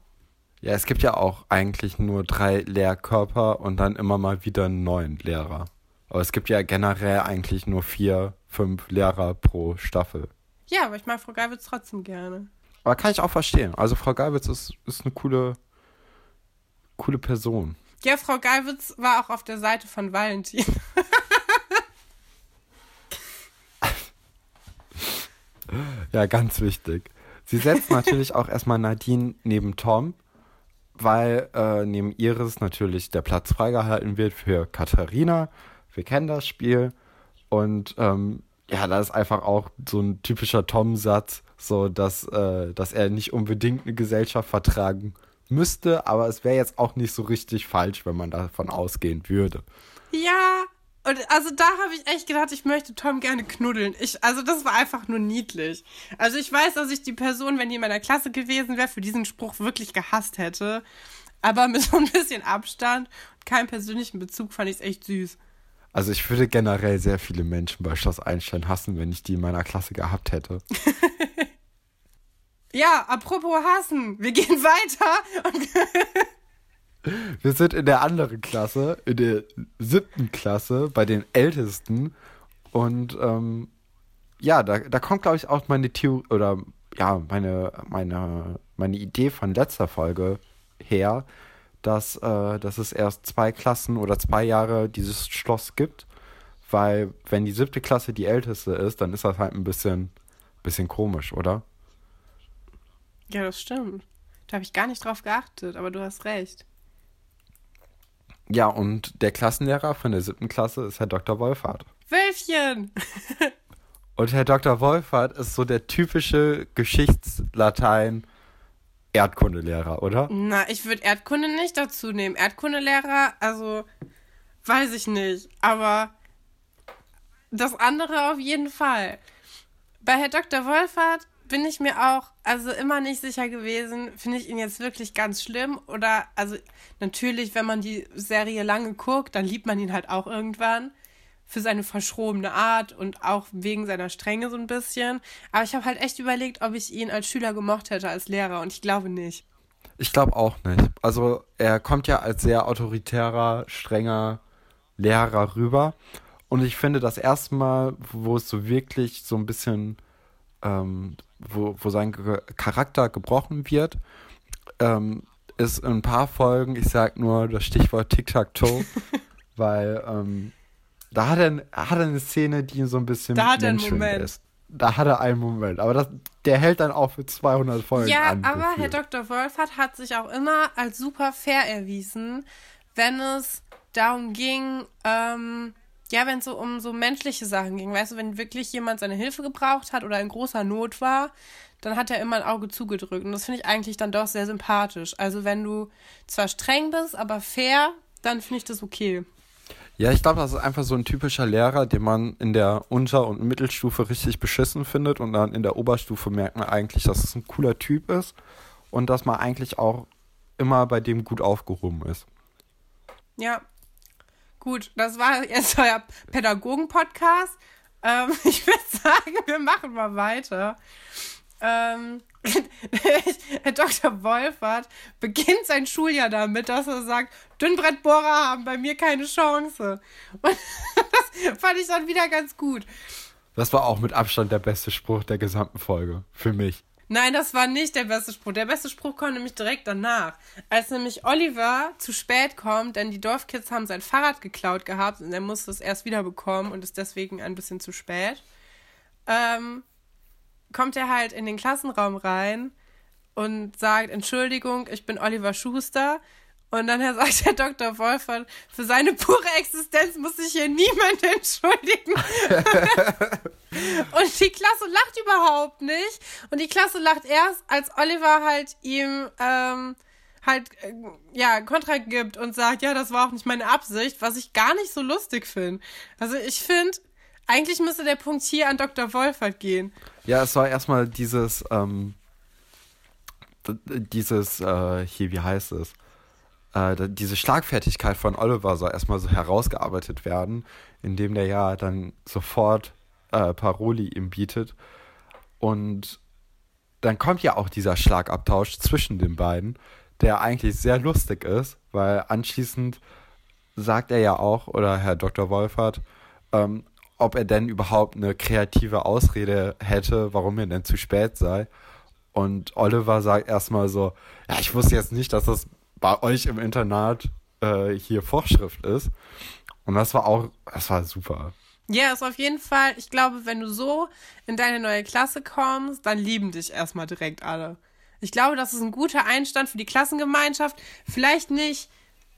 Ja, es gibt ja auch eigentlich nur drei Lehrkörper und dann immer mal wieder einen neuen Lehrer. Aber es gibt ja generell eigentlich nur vier, fünf Lehrer pro Staffel.
Ja, aber ich mag Frau Galwitz trotzdem gerne.
Aber kann ich auch verstehen. Also Frau Galwitz ist, ist eine coole, coole Person.
Ja, Frau Galwitz war auch auf der Seite von Valentin.
ja, ganz wichtig. Sie setzt natürlich auch erstmal Nadine neben Tom, weil äh, neben Iris natürlich der Platz freigehalten wird für Katharina. Wir kennen das Spiel. Und ähm, ja, da ist einfach auch so ein typischer Tom-Satz, so dass, äh, dass er nicht unbedingt eine Gesellschaft vertragen müsste, aber es wäre jetzt auch nicht so richtig falsch, wenn man davon ausgehen würde.
Ja, und also da habe ich echt gedacht, ich möchte Tom gerne knuddeln. Ich, also das war einfach nur niedlich. Also ich weiß, dass ich die Person, wenn die in meiner Klasse gewesen wäre, für diesen Spruch wirklich gehasst hätte. Aber mit so ein bisschen Abstand und keinem persönlichen Bezug fand ich es echt süß.
Also ich würde generell sehr viele Menschen bei Schloss Einstein hassen, wenn ich die in meiner Klasse gehabt hätte.
ja, apropos hassen, wir gehen weiter.
wir sind in der anderen Klasse, in der siebten Klasse, bei den Ältesten. Und ähm, ja, da, da kommt, glaube ich, auch meine Theorie oder ja, meine, meine, meine Idee von letzter Folge her, dass, äh, dass es erst zwei Klassen oder zwei Jahre dieses Schloss gibt. Weil wenn die siebte Klasse die älteste ist, dann ist das halt ein bisschen, bisschen komisch, oder?
Ja, das stimmt. Da habe ich gar nicht drauf geachtet, aber du hast recht.
Ja, und der Klassenlehrer von der siebten Klasse ist Herr Dr. Wolfhardt.
Wölfchen!
und Herr Dr. Wolfhardt ist so der typische Geschichtslatein- Erdkundelehrer, oder?
Na, ich würde Erdkunde nicht dazu nehmen. Erdkundelehrer, also weiß ich nicht. Aber das andere auf jeden Fall. Bei Herr Dr. Wolfert bin ich mir auch also immer nicht sicher gewesen, finde ich ihn jetzt wirklich ganz schlimm oder also natürlich, wenn man die Serie lange guckt, dann liebt man ihn halt auch irgendwann für seine verschrobene Art und auch wegen seiner Strenge so ein bisschen. Aber ich habe halt echt überlegt, ob ich ihn als Schüler gemocht hätte, als Lehrer und ich glaube nicht.
Ich glaube auch nicht. Also er kommt ja als sehr autoritärer, strenger Lehrer rüber. Und ich finde, das erste Mal, wo es so wirklich so ein bisschen, ähm, wo, wo sein Charakter gebrochen wird, ähm, ist in ein paar Folgen, ich sag nur das Stichwort Tic-Tac-Toe, weil ähm, da hat er, hat er eine Szene, die ihn so ein bisschen
da hat er einen Moment.
ist. Da hat er einen Moment. Aber das, der hält dann auch für 200 Folgen
ja,
an.
Ja, aber Herr Dr. Wolfert hat sich auch immer als super fair erwiesen, wenn es darum ging, ähm, Ja, wenn es so um so menschliche Sachen ging, weißt du, wenn wirklich jemand seine Hilfe gebraucht hat oder in großer Not war, dann hat er immer ein Auge zugedrückt. Und das finde ich eigentlich dann doch sehr sympathisch. Also wenn du zwar streng bist, aber fair, dann finde ich das okay.
Ja, ich glaube, das ist einfach so ein typischer Lehrer, den man in der Unter- und Mittelstufe richtig beschissen findet und dann in der Oberstufe merkt man eigentlich, dass es ein cooler Typ ist und dass man eigentlich auch immer bei dem gut aufgehoben ist.
Ja, gut, das war jetzt euer Pädagogen-Podcast. Ähm, ich würde sagen, wir machen mal weiter. Ähm, Herr Dr. Wolfert beginnt sein Schuljahr damit, dass er sagt, Dünnbrettbohrer haben bei mir keine Chance. Und das fand ich dann wieder ganz gut.
Das war auch mit Abstand der beste Spruch der gesamten Folge. Für mich.
Nein, das war nicht der beste Spruch. Der beste Spruch kommt nämlich direkt danach. Als nämlich Oliver zu spät kommt, denn die Dorfkids haben sein Fahrrad geklaut gehabt und er musste es erst wieder bekommen und ist deswegen ein bisschen zu spät. Ähm, kommt er halt in den Klassenraum rein und sagt, Entschuldigung, ich bin Oliver Schuster. Und dann sagt der Dr. Wolfert, für seine pure Existenz muss sich hier niemand entschuldigen. und die Klasse lacht überhaupt nicht. Und die Klasse lacht erst, als Oliver halt ihm ähm, halt äh, ja Kontra gibt und sagt, ja, das war auch nicht meine Absicht, was ich gar nicht so lustig finde. Also ich finde, eigentlich müsste der Punkt hier an Dr. Wolfert gehen.
Ja, es war erstmal dieses, ähm, dieses, äh, hier, wie heißt es? Äh, diese Schlagfertigkeit von Oliver soll erstmal so herausgearbeitet werden, indem der ja dann sofort äh, Paroli ihm bietet. Und dann kommt ja auch dieser Schlagabtausch zwischen den beiden, der eigentlich sehr lustig ist, weil anschließend sagt er ja auch, oder Herr Dr. Wolfert, ähm, ob er denn überhaupt eine kreative Ausrede hätte, warum er denn zu spät sei. Und Oliver sagt erstmal so, ja, ich wusste jetzt nicht, dass das bei euch im Internat äh, hier Vorschrift ist. Und das war auch, das war super.
Ja, ist auf jeden Fall, ich glaube, wenn du so in deine neue Klasse kommst, dann lieben dich erstmal direkt alle. Ich glaube, das ist ein guter Einstand für die Klassengemeinschaft. Vielleicht nicht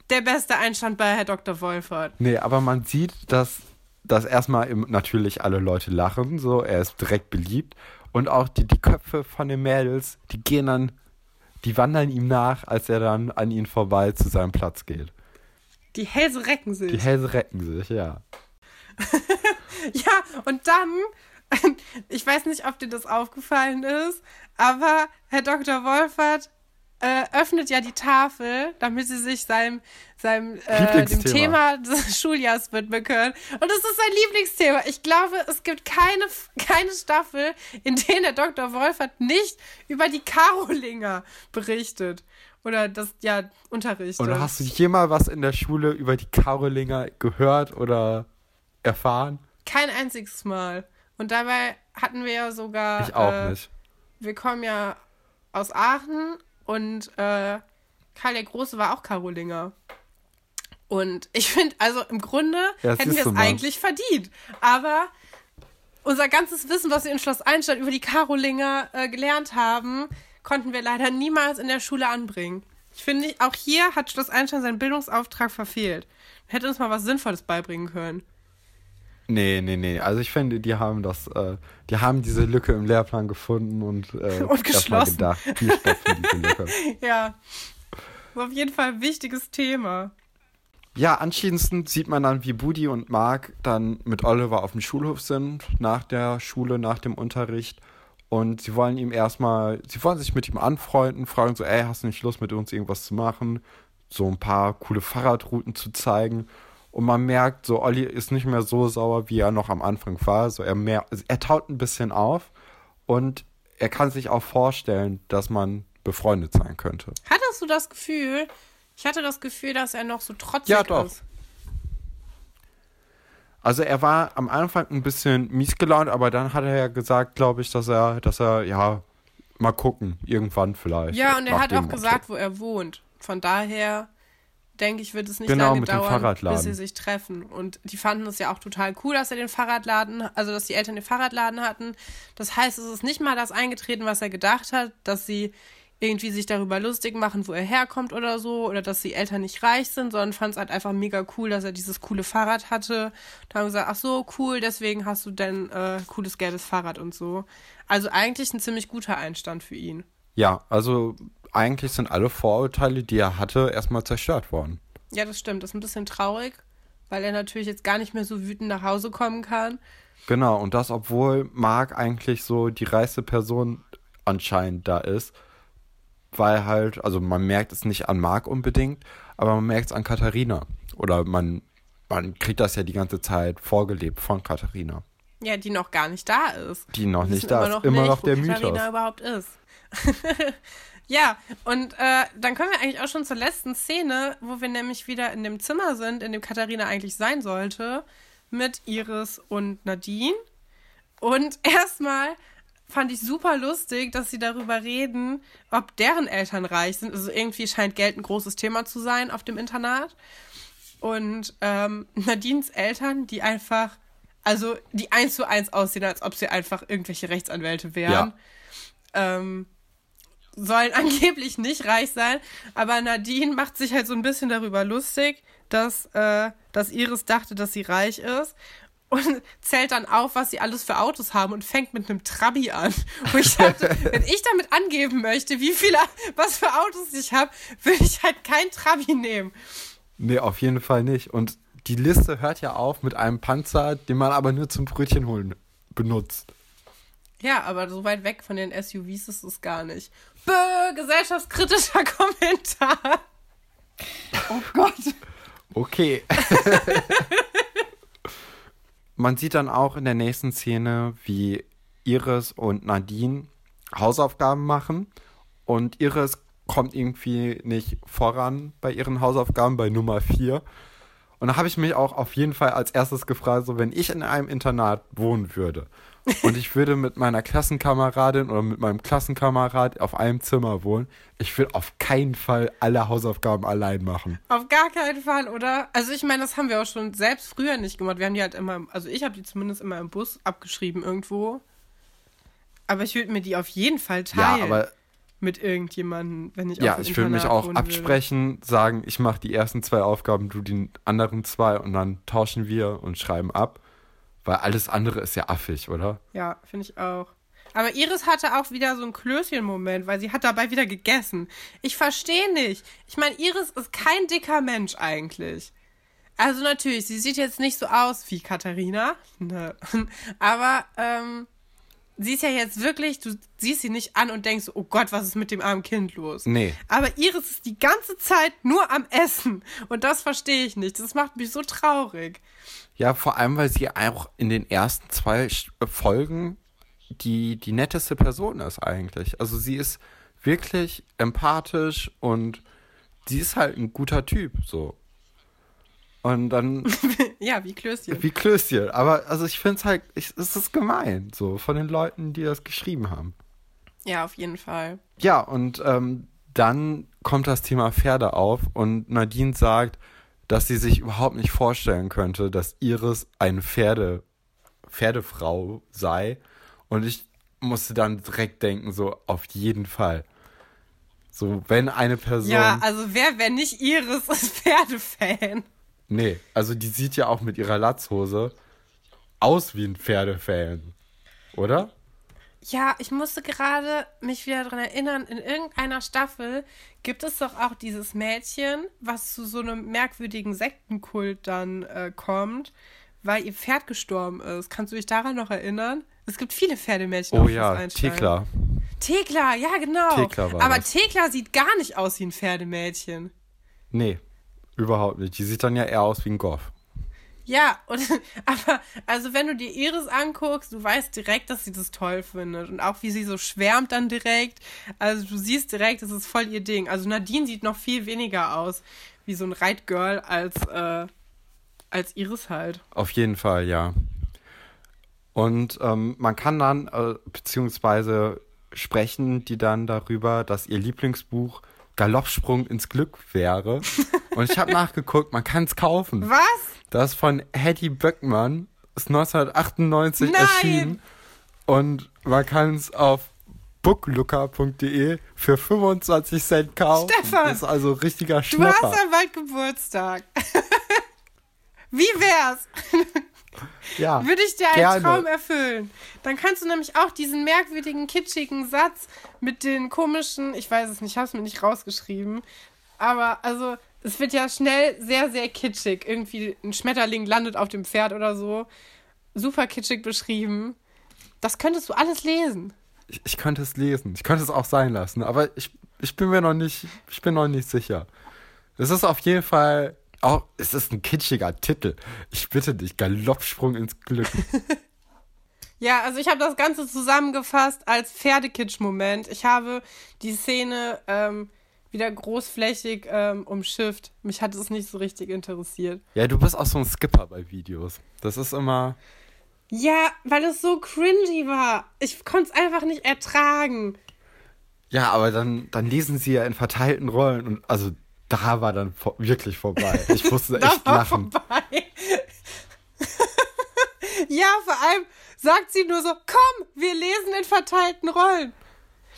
der beste Einstand bei Herr Dr. Wolfert.
Nee, aber man sieht, dass, dass erstmal im, natürlich alle Leute lachen, so, er ist direkt beliebt. Und auch die, die Köpfe von den Mädels, die gehen dann die wandern ihm nach, als er dann an ihnen vorbei zu seinem Platz geht.
Die Hälse recken sich.
Die Hälse recken sich, ja.
ja, und dann, ich weiß nicht, ob dir das aufgefallen ist, aber Herr Dr. Wolfert äh, öffnet ja die Tafel, damit sie sich seinem, seinem äh, dem Thema des Schuljahrs widmen können. Und das ist sein Lieblingsthema. Ich glaube, es gibt keine, keine Staffel, in der der Dr. Wolfert nicht über die Karolinger berichtet. Oder das, ja, unterrichtet.
Oder hast du jemals was in der Schule über die Karolinger gehört oder erfahren?
Kein einziges Mal. Und dabei hatten wir ja sogar.
Ich auch äh, nicht.
Wir kommen ja aus Aachen und äh, Karl der Große war auch Karolinger. Und ich finde, also im Grunde ja, hätten wir es eigentlich verdient. Aber unser ganzes Wissen, was wir in Schloss Einstein über die Karolinger äh, gelernt haben, konnten wir leider niemals in der Schule anbringen. Ich finde, auch hier hat Schloss Einstein seinen Bildungsauftrag verfehlt. Hätte uns mal was Sinnvolles beibringen können.
Nee, nee, nee. Also ich finde, die haben das, äh, die haben diese Lücke im Lehrplan gefunden und, äh,
und geschlossen.
gedacht, die stopfen diese Lücke.
ja. Das ist auf jeden Fall ein wichtiges Thema.
Ja, anschließend sieht man dann, wie Budi und Mark dann mit Oliver auf dem Schulhof sind, nach der Schule, nach dem Unterricht. Und sie wollen ihm erstmal, sie wollen sich mit ihm anfreunden, fragen so, ey, hast du nicht Lust mit uns irgendwas zu machen? So ein paar coole Fahrradrouten zu zeigen. Und man merkt, so Olli ist nicht mehr so sauer, wie er noch am Anfang war. So er mehr, er taut ein bisschen auf und er kann sich auch vorstellen, dass man befreundet sein könnte.
Hattest du das Gefühl? Ich hatte das Gefühl, dass er noch so trotzig
ja, doch. ist. Also er war am Anfang ein bisschen mies gelaunt, aber dann hat er ja gesagt, glaube ich, dass er, dass er, ja, mal gucken, irgendwann vielleicht.
Ja, und er hat auch gesagt, wo er wohnt. Von daher denke ich, wird es nicht genau, lange dauern, bis sie sich treffen. Und die fanden es ja auch total cool, dass er den Fahrradladen, also dass die Eltern den Fahrradladen hatten. Das heißt, es ist nicht mal das eingetreten, was er gedacht hat, dass sie irgendwie sich darüber lustig machen, wo er herkommt oder so, oder dass die Eltern nicht reich sind, sondern fand es halt einfach mega cool, dass er dieses coole Fahrrad hatte. Da haben gesagt, ach so, cool, deswegen hast du denn äh, cooles gelbes Fahrrad und so. Also eigentlich ein ziemlich guter Einstand für ihn.
Ja, also eigentlich sind alle Vorurteile, die er hatte, erstmal zerstört worden.
Ja, das stimmt. Das ist ein bisschen traurig, weil er natürlich jetzt gar nicht mehr so wütend nach Hause kommen kann.
Genau, und das, obwohl Mark eigentlich so die reichste Person anscheinend da ist, weil halt, also man merkt es nicht an Mark unbedingt, aber man merkt es an Katharina. Oder man, man kriegt das ja die ganze Zeit vorgelebt von Katharina.
Ja, die noch gar nicht da ist.
Die noch nicht da ist. Immer
nicht,
noch
wo
der
Katharina
Mythos.
überhaupt ist. ja, und äh, dann kommen wir eigentlich auch schon zur letzten Szene, wo wir nämlich wieder in dem Zimmer sind, in dem Katharina eigentlich sein sollte, mit Iris und Nadine. Und erstmal fand ich super lustig, dass sie darüber reden, ob deren Eltern reich sind. Also irgendwie scheint Geld ein großes Thema zu sein auf dem Internat. Und ähm, Nadines Eltern, die einfach, also die eins zu eins aussehen, als ob sie einfach irgendwelche Rechtsanwälte wären. Ähm, sollen angeblich nicht reich sein, aber Nadine macht sich halt so ein bisschen darüber lustig, dass, äh, dass Iris dachte, dass sie reich ist und zählt dann auf, was sie alles für Autos haben und fängt mit einem Trabi an. Wo ich dachte, wenn ich damit angeben möchte, wie viele, was für Autos ich habe, würde ich halt kein Trabi nehmen.
Nee, auf jeden Fall nicht. Und die Liste hört ja auf mit einem Panzer, den man aber nur zum Brötchen holen benutzt.
Ja, aber so weit weg von den SUVs ist es gar nicht. Bö, gesellschaftskritischer Kommentar.
Oh Gott.
Okay. Man sieht dann auch in der nächsten Szene, wie Iris und Nadine Hausaufgaben machen. Und Iris kommt irgendwie nicht voran bei ihren Hausaufgaben, bei Nummer 4. Und da habe ich mich auch auf jeden Fall als erstes gefragt, so wenn ich in einem Internat wohnen würde und ich würde mit meiner Klassenkameradin oder mit meinem Klassenkamerad auf einem Zimmer wohnen, ich würde auf keinen Fall alle Hausaufgaben allein machen.
Auf gar keinen Fall, oder? Also ich meine, das haben wir auch schon selbst früher nicht gemacht. Wir haben die halt immer, also ich habe die zumindest immer im Bus abgeschrieben irgendwo. Aber ich würde mir die auf jeden Fall teilen
Ja, aber
mit irgendjemandem, wenn ich
Ja, ich würde mich auch
wohnen würde.
absprechen, sagen, ich mache die ersten zwei Aufgaben, du die anderen zwei und dann tauschen wir und schreiben ab. Weil alles andere ist ja affig, oder?
Ja, finde ich auch. Aber Iris hatte auch wieder so einen Klößchen-Moment, weil sie hat dabei wieder gegessen. Ich verstehe nicht. Ich meine, Iris ist kein dicker Mensch eigentlich. Also natürlich, sie sieht jetzt nicht so aus wie Katharina. Ne. Aber ähm, sie ist ja jetzt wirklich, du siehst sie nicht an und denkst, oh Gott, was ist mit dem armen Kind los?
Nee.
Aber Iris ist die ganze Zeit nur am Essen. Und das verstehe ich nicht. Das macht mich so traurig.
Ja, vor allem, weil sie auch in den ersten zwei äh, Folgen die, die netteste Person ist eigentlich. Also sie ist wirklich empathisch und sie ist halt ein guter Typ, so. Und dann,
Ja, wie Klößchen.
wie Klößchen. Aber also ich finde es halt, ich, es ist gemein, so, von den Leuten, die das geschrieben haben.
Ja, auf jeden Fall.
Ja, und ähm, dann kommt das Thema Pferde auf und Nadine sagt, dass sie sich überhaupt nicht vorstellen könnte, dass Iris eine Pferde, Pferdefrau sei. Und ich musste dann direkt denken, so auf jeden Fall. So, wenn eine Person.
Ja, also wer, wenn nicht Iris, ist Pferdefan.
Nee, also die sieht ja auch mit ihrer Latzhose aus wie ein Pferdefan. Oder?
Ja, ich musste gerade mich wieder daran erinnern, in irgendeiner Staffel gibt es doch auch dieses Mädchen, was zu so einem merkwürdigen Sektenkult dann äh, kommt, weil ihr Pferd gestorben ist. Kannst du dich daran noch erinnern? Es gibt viele Pferdemädchen.
Oh
auf
ja. Thekla.
Thekla, ja genau.
Thekla war
Aber
das.
Thekla sieht gar nicht aus wie ein Pferdemädchen.
Nee, überhaupt nicht. Die sieht dann ja eher aus wie ein Goff.
Ja, und, aber also wenn du dir Iris anguckst, du weißt direkt, dass sie das toll findet. Und auch wie sie so schwärmt dann direkt. Also du siehst direkt, das ist voll ihr Ding. Also Nadine sieht noch viel weniger aus wie so ein Reitgirl als, äh, als Iris halt.
Auf jeden Fall, ja. Und ähm, man kann dann, äh, beziehungsweise sprechen die dann darüber, dass ihr Lieblingsbuch Galoppsprung ins Glück wäre. Und ich habe nachgeguckt, man kann es kaufen.
Was?
Das ist von Hetty Böckmann, ist 1998
Nein!
erschienen. Und man kann es auf booklooker.de für 25 Cent kaufen.
Stefan,
Das ist also richtiger
Du
Schnapper.
hast ja bald Geburtstag. Wie wär's?
Ja,
Würde ich dir einen
gerne.
Traum erfüllen. Dann kannst du nämlich auch diesen merkwürdigen, kitschigen Satz mit den komischen, ich weiß es nicht, ich habe es mir nicht rausgeschrieben, aber also es wird ja schnell sehr, sehr kitschig. Irgendwie ein Schmetterling landet auf dem Pferd oder so. Super kitschig beschrieben. Das könntest du alles lesen.
Ich, ich könnte es lesen. Ich könnte es auch sein lassen, aber ich, ich bin mir noch nicht, ich bin noch nicht sicher. Es ist auf jeden Fall auch, es ist ein kitschiger Titel. Ich bitte dich, Galoppsprung ins Glück.
Ja, also ich habe das Ganze zusammengefasst als Pferdekitsch-Moment. Ich habe die Szene ähm, wieder großflächig ähm, umschifft. Mich hat es nicht so richtig interessiert.
ja, du bist auch so ein Skipper bei Videos. Das ist immer,
Ja, weil es so cringy war. Ich konnte es einfach nicht ertragen.
ja, aber dann, dann lesen sie ja in verteilten Rollen und also da war dann vor, wirklich vorbei. Ich musste
Da
echt
war
lachen.
vorbei. ja, vor allem sagt sie nur so, komm, wir lesen in verteilten Rollen.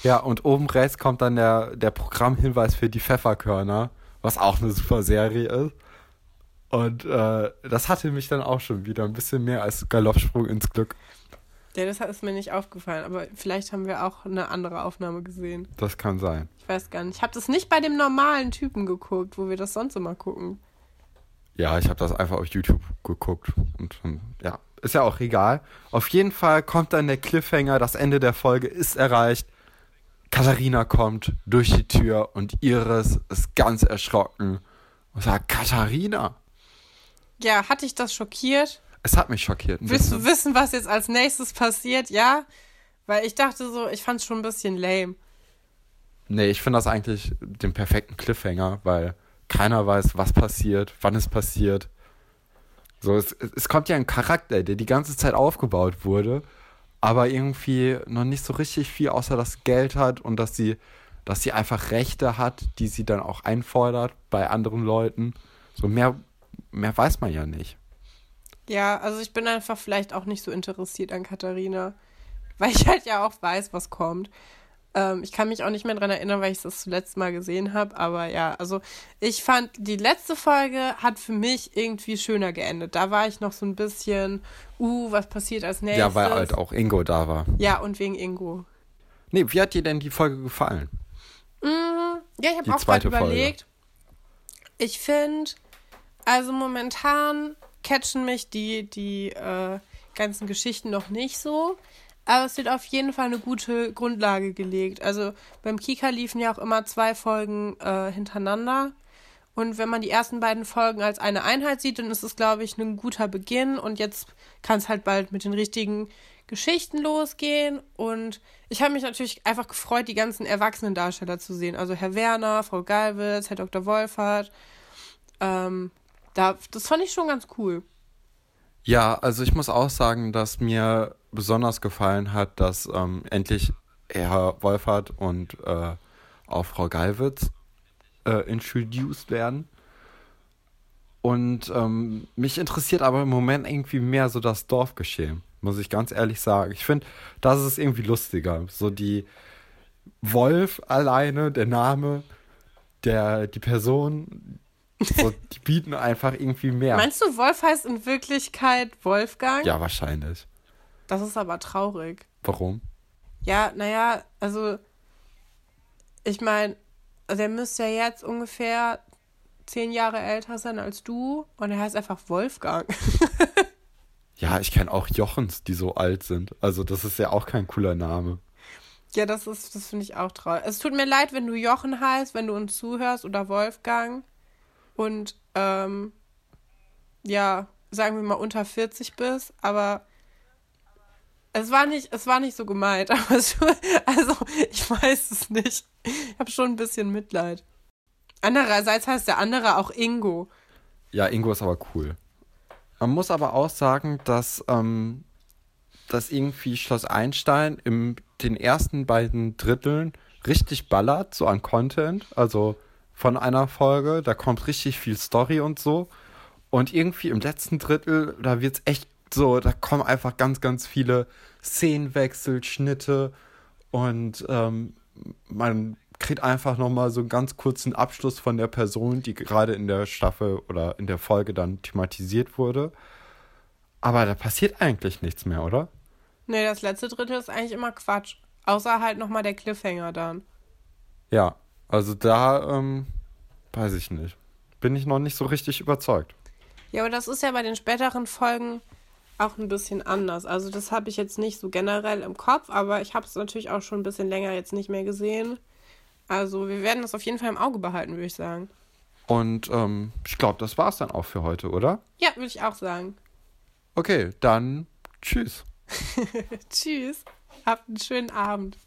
Ja, und oben rechts kommt dann der, der Programmhinweis für die Pfefferkörner, was auch eine super Serie ist. Und äh, das hatte mich dann auch schon wieder ein bisschen mehr als Galoppsprung ins Glück.
Ja, das ist mir nicht aufgefallen, aber vielleicht haben wir auch eine andere Aufnahme gesehen.
Das kann sein.
Ich weiß gar nicht. Ich habe das nicht bei dem normalen Typen geguckt, wo wir das sonst immer gucken.
Ja, ich habe das einfach auf YouTube geguckt. Und ähm, ja, ist ja auch egal. Auf jeden Fall kommt dann der Cliffhanger, das Ende der Folge ist erreicht. Katharina kommt durch die Tür und Iris ist ganz erschrocken und sagt, Katharina.
Ja, hat dich das schockiert?
Es hat mich schockiert.
Willst du wissen, was jetzt als nächstes passiert? Ja? Weil ich dachte so, ich fand es schon ein bisschen lame.
Nee, ich finde das eigentlich den perfekten Cliffhanger, weil keiner weiß, was passiert, wann es passiert. So, es, es kommt ja ein Charakter, der die ganze Zeit aufgebaut wurde, aber irgendwie noch nicht so richtig viel außer das Geld hat und dass sie, dass sie einfach Rechte hat, die sie dann auch einfordert bei anderen Leuten. So mehr, mehr weiß man ja nicht.
Ja, also ich bin einfach vielleicht auch nicht so interessiert an Katharina, weil ich halt ja auch weiß, was kommt. Ähm, ich kann mich auch nicht mehr dran erinnern, weil ich das zuletzt mal gesehen habe, aber ja, also ich fand, die letzte Folge hat für mich irgendwie schöner geendet. Da war ich noch so ein bisschen, uh, was passiert als nächstes?
Ja, weil halt auch Ingo da war.
Ja, und wegen Ingo.
Nee, wie hat dir denn die Folge gefallen?
Mhm. Ja, ich habe auch gerade
zweite Folge.
überlegt. Ich finde, also momentan catchen mich die, die äh, ganzen Geschichten noch nicht so. Aber es wird auf jeden Fall eine gute Grundlage gelegt. Also beim Kika liefen ja auch immer zwei Folgen äh, hintereinander. Und wenn man die ersten beiden Folgen als eine Einheit sieht, dann ist es, glaube ich, ein guter Beginn. Und jetzt kann es halt bald mit den richtigen Geschichten losgehen. Und ich habe mich natürlich einfach gefreut, die ganzen erwachsenen Darsteller zu sehen. Also Herr Werner, Frau Galwitz, Herr Dr. Wolfert. Ähm, da, das fand ich schon ganz cool.
Ja, also ich muss auch sagen, dass mir besonders gefallen hat, dass ähm, endlich Herr Wolfert und äh, auch Frau Gallwitz äh, introduced werden. Und ähm, mich interessiert aber im Moment irgendwie mehr so das Dorfgeschehen, muss ich ganz ehrlich sagen. Ich finde, das ist irgendwie lustiger. So die Wolf alleine, der Name, der, die Person, so, die bieten einfach irgendwie mehr.
Meinst du, Wolf heißt in Wirklichkeit Wolfgang?
Ja, wahrscheinlich.
Das ist aber traurig.
Warum?
Ja, naja, also ich meine, der müsste ja jetzt ungefähr zehn Jahre älter sein als du und er heißt einfach Wolfgang.
Ja, ich kenne auch Jochens, die so alt sind. Also das ist ja auch kein cooler Name.
ja, das ist, das finde ich auch traurig. Es tut mir leid, wenn du Jochen heißt, wenn du uns zuhörst oder Wolfgang und ähm, ja, sagen wir mal unter 40 bist, aber es war nicht, es war nicht so gemeint, aber es, also ich weiß es nicht. Ich habe schon ein bisschen Mitleid. Andererseits heißt der andere auch Ingo.
Ja, Ingo ist aber cool. Man muss aber auch sagen, dass, ähm, dass irgendwie Schloss Einstein in den ersten beiden Dritteln richtig ballert, so an Content. Also von einer Folge, da kommt richtig viel Story und so. Und irgendwie im letzten Drittel, da wird's echt so, da kommen einfach ganz, ganz viele Szenenwechsel, Schnitte Und ähm, man kriegt einfach nochmal so einen ganz kurzen Abschluss von der Person, die gerade in der Staffel oder in der Folge dann thematisiert wurde. Aber da passiert eigentlich nichts mehr, oder?
Nee, das letzte Drittel ist eigentlich immer Quatsch. Außer halt nochmal der Cliffhanger dann.
Ja, also da, ähm, weiß ich nicht. Bin ich noch nicht so richtig überzeugt.
Ja, aber das ist ja bei den späteren Folgen auch ein bisschen anders. Also das habe ich jetzt nicht so generell im Kopf, aber ich habe es natürlich auch schon ein bisschen länger jetzt nicht mehr gesehen. Also wir werden das auf jeden Fall im Auge behalten, würde ich sagen.
Und ähm, ich glaube, das war's dann auch für heute, oder?
Ja, würde ich auch sagen.
Okay, dann tschüss.
Tschüss. Habt einen schönen Abend.